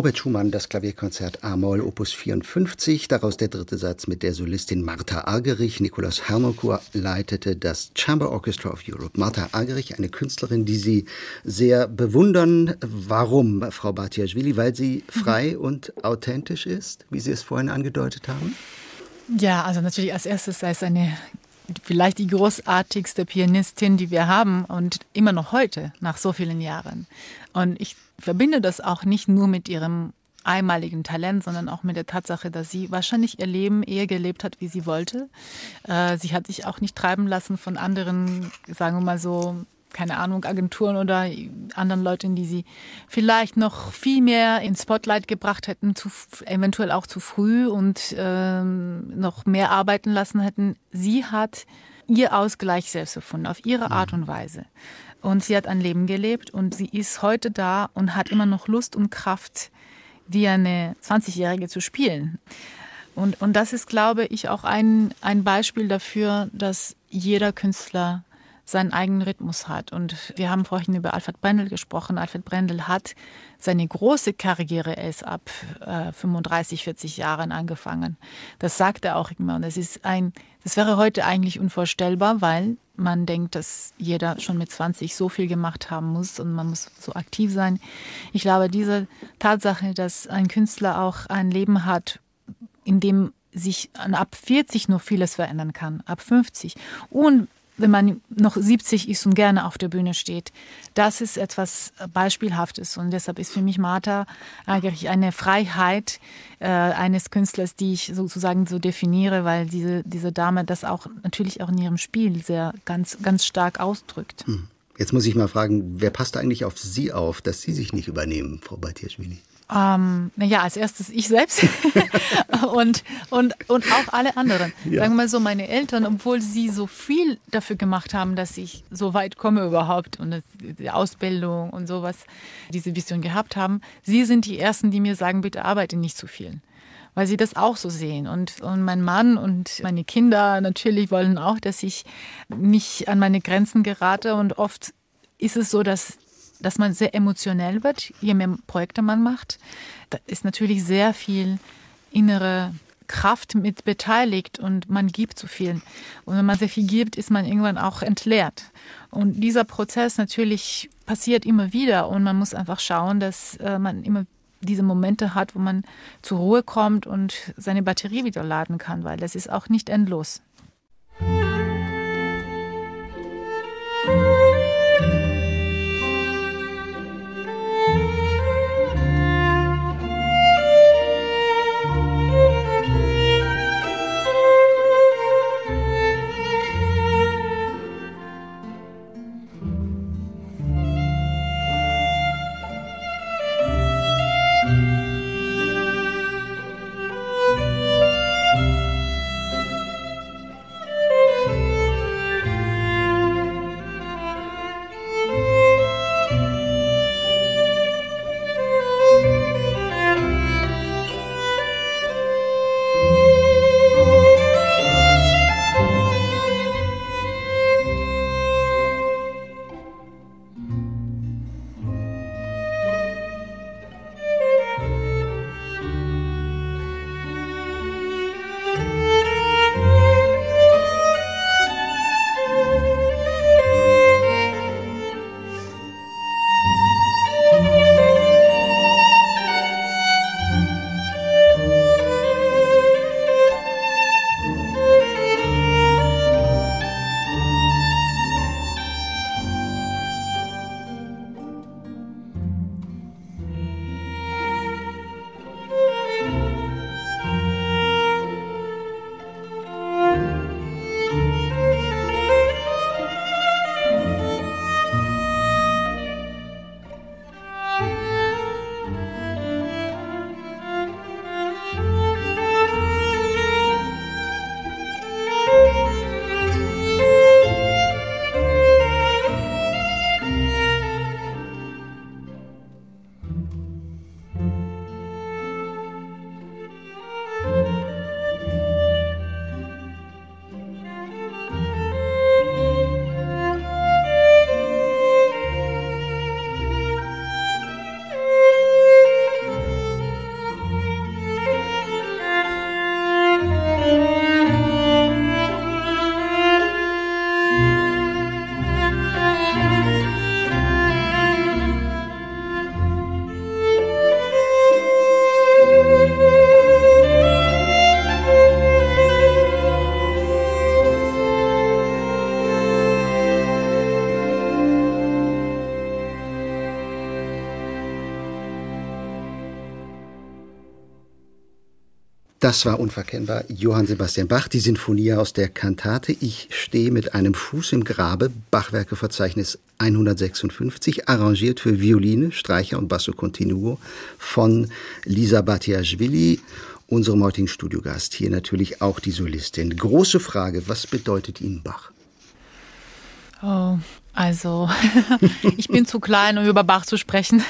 Robert Schumann, das Klavierkonzert A-Moll, Opus 54, daraus der dritte Satz mit der Solistin Martha Argerich. Nikolaus Hermokur leitete das Chamber Orchestra of Europe. Martha Argerich, eine Künstlerin, die Sie sehr bewundern. Warum, Frau Batiaschwili? Weil sie frei und authentisch ist, wie Sie es vorhin angedeutet haben? Ja, also natürlich als erstes sei es eine vielleicht die großartigste Pianistin, die wir haben und immer noch heute, nach so vielen Jahren. Und ich verbinde das auch nicht nur mit ihrem einmaligen Talent, sondern auch mit der Tatsache, dass sie wahrscheinlich ihr Leben eher gelebt hat, wie sie wollte. Äh, sie hat sich auch nicht treiben lassen von anderen, sagen wir mal so, keine Ahnung, Agenturen oder anderen Leuten, die sie vielleicht noch viel mehr ins Spotlight gebracht hätten, zu, eventuell auch zu früh und ähm, noch mehr arbeiten lassen hätten. Sie hat ihr Ausgleich selbst gefunden, auf ihre mhm. Art und Weise. Und sie hat ein Leben gelebt und sie ist heute da und hat immer noch Lust und Kraft, wie eine 20-Jährige zu spielen. Und, und das ist, glaube ich, auch ein, ein Beispiel dafür, dass jeder Künstler seinen eigenen Rhythmus hat. Und wir haben vorhin über Alfred Brendel gesprochen. Alfred Brendel hat seine große Karriere erst ab äh, 35, 40 Jahren angefangen. Das sagt er auch immer. Und das ist ein, das wäre heute eigentlich unvorstellbar, weil man denkt, dass jeder schon mit 20 so viel gemacht haben muss und man muss so aktiv sein. Ich glaube, diese Tatsache, dass ein Künstler auch ein Leben hat, in dem sich ab 40 nur vieles verändern kann, ab 50. Und wenn man noch 70 ist und gerne auf der Bühne steht. Das ist etwas Beispielhaftes und deshalb ist für mich Martha eigentlich eine Freiheit äh, eines Künstlers, die ich sozusagen so definiere, weil diese, diese Dame das auch natürlich auch in ihrem Spiel sehr ganz, ganz stark ausdrückt. Hm. Jetzt muss ich mal fragen, wer passt eigentlich auf Sie auf, dass Sie sich nicht übernehmen, Frau Batierschwili? Ähm, naja, als erstes ich selbst und, und, und auch alle anderen. Ja. Sagen wir mal so, meine Eltern, obwohl sie so viel dafür gemacht haben, dass ich so weit komme überhaupt und die Ausbildung und sowas, diese Vision gehabt haben, sie sind die Ersten, die mir sagen, bitte arbeite nicht zu viel weil sie das auch so sehen. Und, und mein Mann und meine Kinder natürlich wollen auch, dass ich nicht an meine Grenzen gerate. Und oft ist es so, dass dass man sehr emotionell wird, je mehr Projekte man macht. Da ist natürlich sehr viel innere Kraft mit beteiligt und man gibt zu viel. Und wenn man sehr viel gibt, ist man irgendwann auch entleert. Und dieser Prozess natürlich passiert immer wieder und man muss einfach schauen, dass äh, man immer diese Momente hat, wo man zur Ruhe kommt und seine Batterie wieder laden kann, weil das ist auch nicht endlos. Das war unverkennbar Johann Sebastian Bach, die Sinfonie aus der Kantate Ich stehe mit einem Fuß im Grabe, Bachwerkeverzeichnis 156, arrangiert für Violine, Streicher und Basso Continuo von Lisa Batiashvili, unserem heutigen Studiogast. Hier natürlich auch die Solistin. Große Frage, was bedeutet Ihnen Bach? Oh, also ich bin zu klein, um über Bach zu sprechen.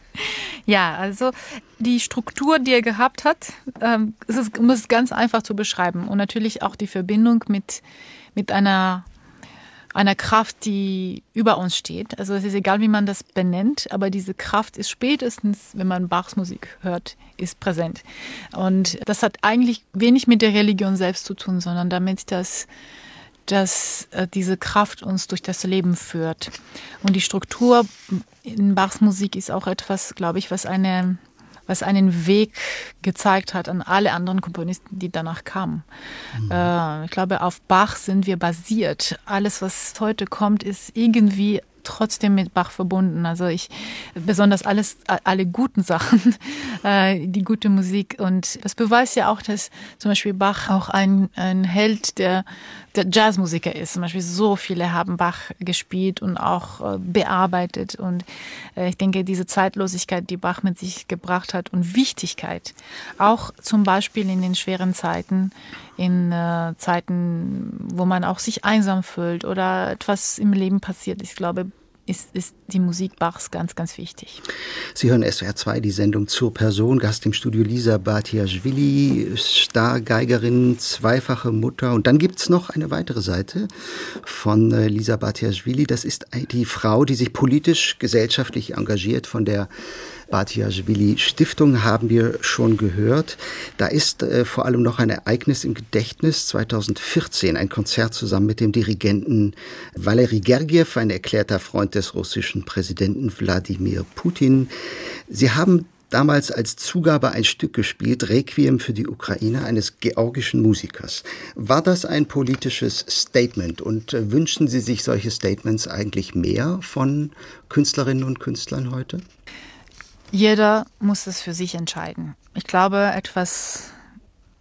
ja, also die Struktur, die er gehabt hat, ähm, es ist, um es ganz einfach zu beschreiben. Und natürlich auch die Verbindung mit, mit einer, einer Kraft, die über uns steht. Also es ist egal, wie man das benennt, aber diese Kraft ist spätestens, wenn man Bachs Musik hört, ist präsent. Und das hat eigentlich wenig mit der Religion selbst zu tun, sondern damit, dass dass äh, diese Kraft uns durch das Leben führt. Und die Struktur in Bachs Musik ist auch etwas, glaube ich, was eine was einen Weg gezeigt hat an alle anderen Komponisten, die danach kamen. Mhm. Äh, ich glaube, auf Bach sind wir basiert. Alles, was heute kommt, ist irgendwie trotzdem mit Bach verbunden. Also ich, besonders alles, alle guten Sachen, äh, die gute Musik. Und das beweist ja auch, dass zum Beispiel Bach auch ein, ein Held der, der Jazzmusiker ist. Zum Beispiel so viele haben Bach gespielt und auch äh, bearbeitet. Und äh, ich denke, diese Zeitlosigkeit, die Bach mit sich gebracht hat und Wichtigkeit, auch zum Beispiel in den schweren Zeiten, in äh, Zeiten, wo man auch sich einsam fühlt oder etwas im Leben passiert. Ich glaube, ist, ist die Musik Bachs ganz, ganz wichtig. Sie hören SWR 2, die Sendung zur Person. Gast im Studio Lisa Batiaschwili, Stargeigerin, zweifache Mutter. Und dann gibt es noch eine weitere Seite von äh, Lisa Batiaschwili. Das ist die Frau, die sich politisch, gesellschaftlich engagiert, von der Batiaschwili Stiftung haben wir schon gehört. Da ist äh, vor allem noch ein Ereignis im Gedächtnis 2014, ein Konzert zusammen mit dem Dirigenten Valery Gergiev, ein erklärter Freund des russischen Präsidenten Wladimir Putin. Sie haben damals als Zugabe ein Stück gespielt, Requiem für die Ukraine eines georgischen Musikers. War das ein politisches Statement und äh, wünschen Sie sich solche Statements eigentlich mehr von Künstlerinnen und Künstlern heute? Jeder muss es für sich entscheiden. Ich glaube, etwas,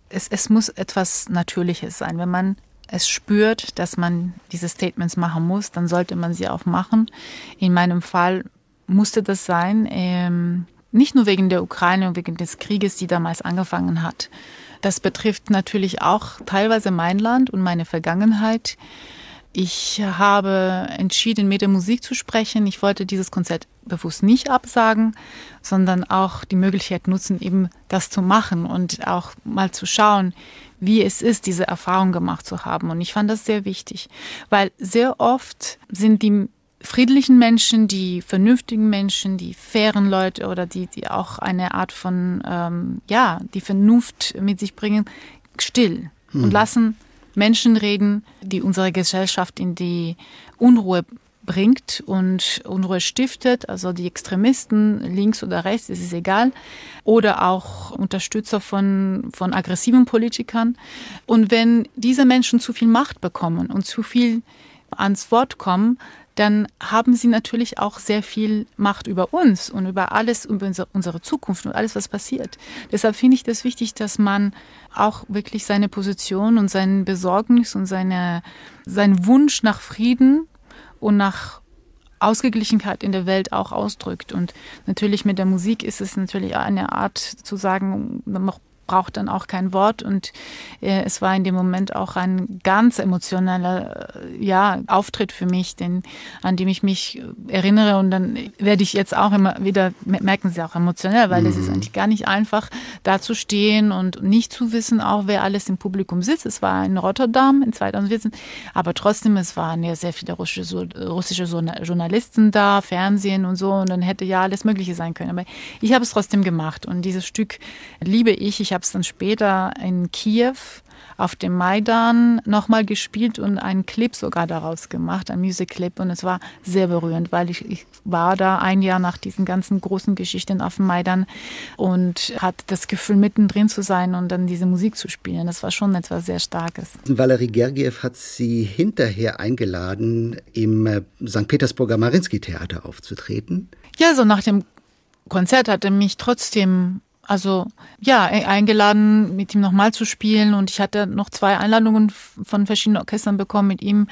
es, es muss etwas Natürliches sein. Wenn man es spürt, dass man diese Statements machen muss, dann sollte man sie auch machen. In meinem Fall musste das sein, ähm, nicht nur wegen der Ukraine und wegen des Krieges, die damals angefangen hat. Das betrifft natürlich auch teilweise mein Land und meine Vergangenheit. Ich habe entschieden, mit der Musik zu sprechen. Ich wollte dieses Konzert bewusst nicht absagen, sondern auch die Möglichkeit nutzen, eben das zu machen und auch mal zu schauen, wie es ist, diese Erfahrung gemacht zu haben. Und ich fand das sehr wichtig, weil sehr oft sind die friedlichen Menschen, die vernünftigen Menschen, die fairen Leute oder die, die auch eine Art von, ähm, ja, die Vernunft mit sich bringen, still hm. und lassen Menschen reden, die unsere Gesellschaft in die Unruhe bringt und Unruhe stiftet, also die Extremisten links oder rechts, ist es egal, oder auch Unterstützer von, von aggressiven Politikern. Und wenn diese Menschen zu viel Macht bekommen und zu viel ans Wort kommen, dann haben sie natürlich auch sehr viel Macht über uns und über alles, über unsere Zukunft und alles, was passiert. Deshalb finde ich das wichtig, dass man auch wirklich seine Position und sein Besorgnis und seine, seinen Wunsch nach Frieden und nach Ausgeglichenheit in der Welt auch ausdrückt. Und natürlich mit der Musik ist es natürlich eine Art zu sagen, noch braucht dann auch kein Wort und äh, es war in dem Moment auch ein ganz emotionaler äh, ja, Auftritt für mich, den, an dem ich mich erinnere und dann werde ich jetzt auch immer wieder, merken Sie auch emotionell, weil mhm. es ist eigentlich gar nicht einfach, da zu stehen und nicht zu wissen, auch wer alles im Publikum sitzt. Es war in Rotterdam in 2014, aber trotzdem, es waren ja sehr viele russische, russische Journalisten da, Fernsehen und so und dann hätte ja alles Mögliche sein können. Aber ich habe es trotzdem gemacht und dieses Stück liebe ich. Ich habe habe es dann später in Kiew auf dem Maidan nochmal gespielt und einen Clip sogar daraus gemacht, ein Music-Clip. Und es war sehr berührend, weil ich, ich war da ein Jahr nach diesen ganzen großen Geschichten auf dem Maidan und hatte das Gefühl, mittendrin zu sein und dann diese Musik zu spielen. Das war schon etwas sehr Starkes. Valerie Gergiev hat Sie hinterher eingeladen, im äh, St. Petersburger Marinsky-Theater aufzutreten. Ja, so nach dem Konzert hatte mich trotzdem also ja, e- eingeladen, mit ihm nochmal zu spielen. Und ich hatte noch zwei Einladungen von verschiedenen Orchestern bekommen, mit ihm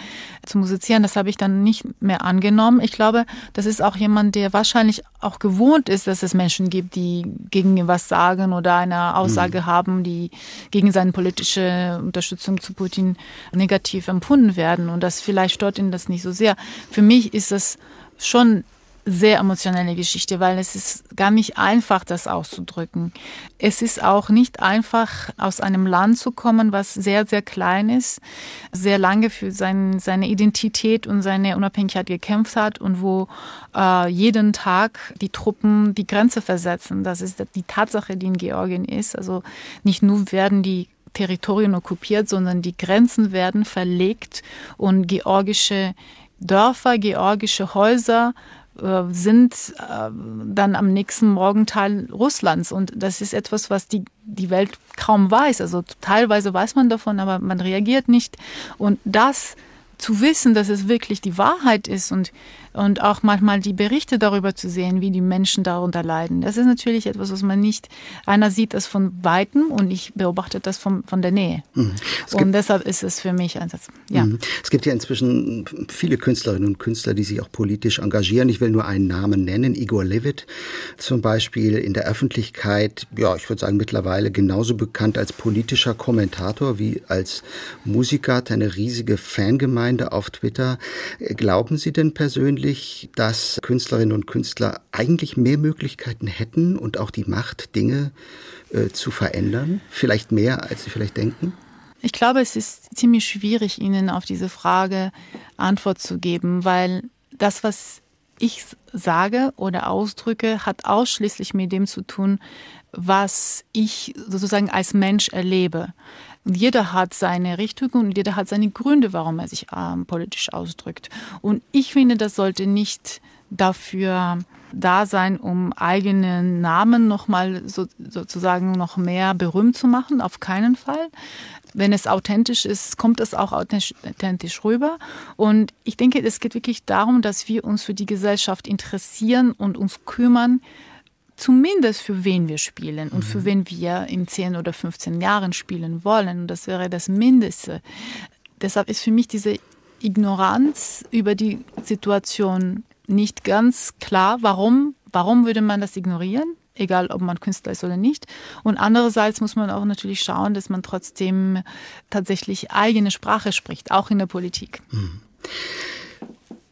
zu musizieren. Das habe ich dann nicht mehr angenommen. Ich glaube, das ist auch jemand, der wahrscheinlich auch gewohnt ist, dass es Menschen gibt, die gegen ihn was sagen oder eine Aussage mhm. haben, die gegen seine politische Unterstützung zu Putin negativ empfunden werden. Und das vielleicht stört ihn das nicht so sehr. Für mich ist es schon sehr emotionelle Geschichte, weil es ist gar nicht einfach, das auszudrücken. Es ist auch nicht einfach, aus einem Land zu kommen, was sehr, sehr klein ist, sehr lange für sein, seine Identität und seine Unabhängigkeit gekämpft hat und wo äh, jeden Tag die Truppen die Grenze versetzen. Das ist die Tatsache, die in Georgien ist. Also nicht nur werden die Territorien okkupiert, sondern die Grenzen werden verlegt und georgische Dörfer, georgische Häuser äh, sind äh, dann am nächsten Morgen Teil Russlands. Und das ist etwas, was die, die Welt kaum weiß. Also teilweise weiß man davon, aber man reagiert nicht. Und das zu wissen, dass es wirklich die Wahrheit ist und, und auch manchmal die Berichte darüber zu sehen, wie die Menschen darunter leiden. Das ist natürlich etwas, was man nicht, einer sieht das von Weitem und ich beobachte das von, von der Nähe. Mhm. Und deshalb ist es für mich ein Satz. Ja. Mhm. Es gibt ja inzwischen viele Künstlerinnen und Künstler, die sich auch politisch engagieren. Ich will nur einen Namen nennen, Igor Levit zum Beispiel in der Öffentlichkeit, ja, ich würde sagen mittlerweile genauso bekannt als politischer Kommentator wie als Musiker, hat eine riesige Fangemeinde Gemeinde auf Twitter. Glauben Sie denn persönlich, dass Künstlerinnen und Künstler eigentlich mehr Möglichkeiten hätten und auch die Macht, Dinge äh, zu verändern? Vielleicht mehr, als Sie vielleicht denken? Ich glaube, es ist ziemlich schwierig, Ihnen auf diese Frage Antwort zu geben, weil das, was ich sage oder ausdrücke, hat ausschließlich mit dem zu tun, was ich sozusagen als Mensch erlebe. Jeder hat seine Richtung und jeder hat seine Gründe, warum er sich ähm, politisch ausdrückt. Und ich finde, das sollte nicht dafür da sein, um eigenen Namen nochmal so, sozusagen noch mehr berühmt zu machen. Auf keinen Fall. Wenn es authentisch ist, kommt es auch authentisch rüber. Und ich denke, es geht wirklich darum, dass wir uns für die Gesellschaft interessieren und uns kümmern, zumindest für wen wir spielen und für mhm. wen wir in 10 oder 15 Jahren spielen wollen. Und das wäre das Mindeste. Deshalb ist für mich diese Ignoranz über die Situation nicht ganz klar. Warum, warum würde man das ignorieren? Egal, ob man Künstler ist oder nicht. Und andererseits muss man auch natürlich schauen, dass man trotzdem tatsächlich eigene Sprache spricht, auch in der Politik. Mhm.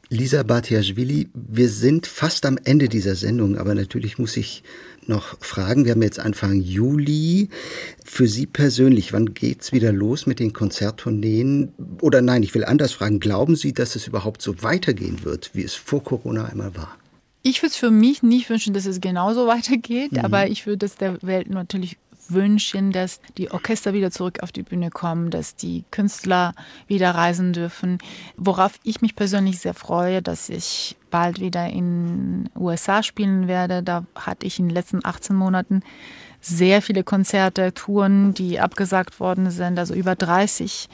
Lisa Batiaschwili, wir sind fast am Ende dieser Sendung, aber natürlich muss ich noch fragen. Wir haben jetzt Anfang Juli. Für Sie persönlich, wann geht's wieder los mit den Konzerttourneen? Oder nein, ich will anders fragen. Glauben Sie, dass es überhaupt so weitergehen wird, wie es vor Corona einmal war? Ich würde es für mich nicht wünschen, dass es genauso weitergeht, mhm. aber ich würde es der Welt natürlich wünschen, dass die Orchester wieder zurück auf die Bühne kommen, dass die Künstler wieder reisen dürfen. Worauf ich mich persönlich sehr freue, dass ich bald wieder in USA spielen werde. Da hatte ich in den letzten 18 Monaten sehr viele Konzerte, Touren, die abgesagt worden sind, also über 30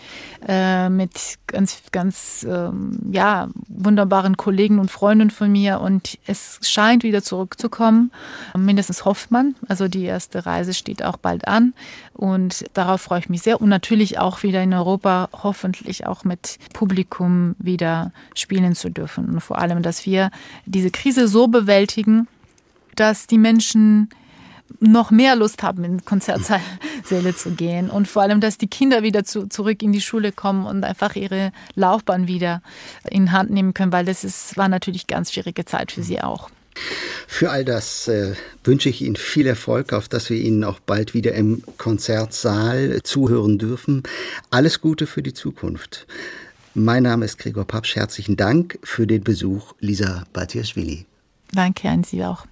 äh, mit ganz, ganz ähm, ja, wunderbaren Kollegen und Freunden von mir. Und es scheint wieder zurückzukommen. Mindestens hofft man. Also die erste Reise steht auch bald an. Und darauf freue ich mich sehr. Und natürlich auch wieder in Europa, hoffentlich auch mit Publikum wieder spielen zu dürfen. Und vor allem, dass wir diese Krise so bewältigen, dass die Menschen noch mehr Lust haben, in Konzertsäle zu gehen. Und vor allem, dass die Kinder wieder zu, zurück in die Schule kommen und einfach ihre Laufbahn wieder in Hand nehmen können, weil das ist, war natürlich ganz schwierige Zeit für sie auch. Für all das äh, wünsche ich Ihnen viel Erfolg, auf dass wir Ihnen auch bald wieder im Konzertsaal zuhören dürfen. Alles Gute für die Zukunft. Mein Name ist Gregor Papsch. Herzlichen Dank für den Besuch, Lisa Batiaschwili. Danke an Sie auch.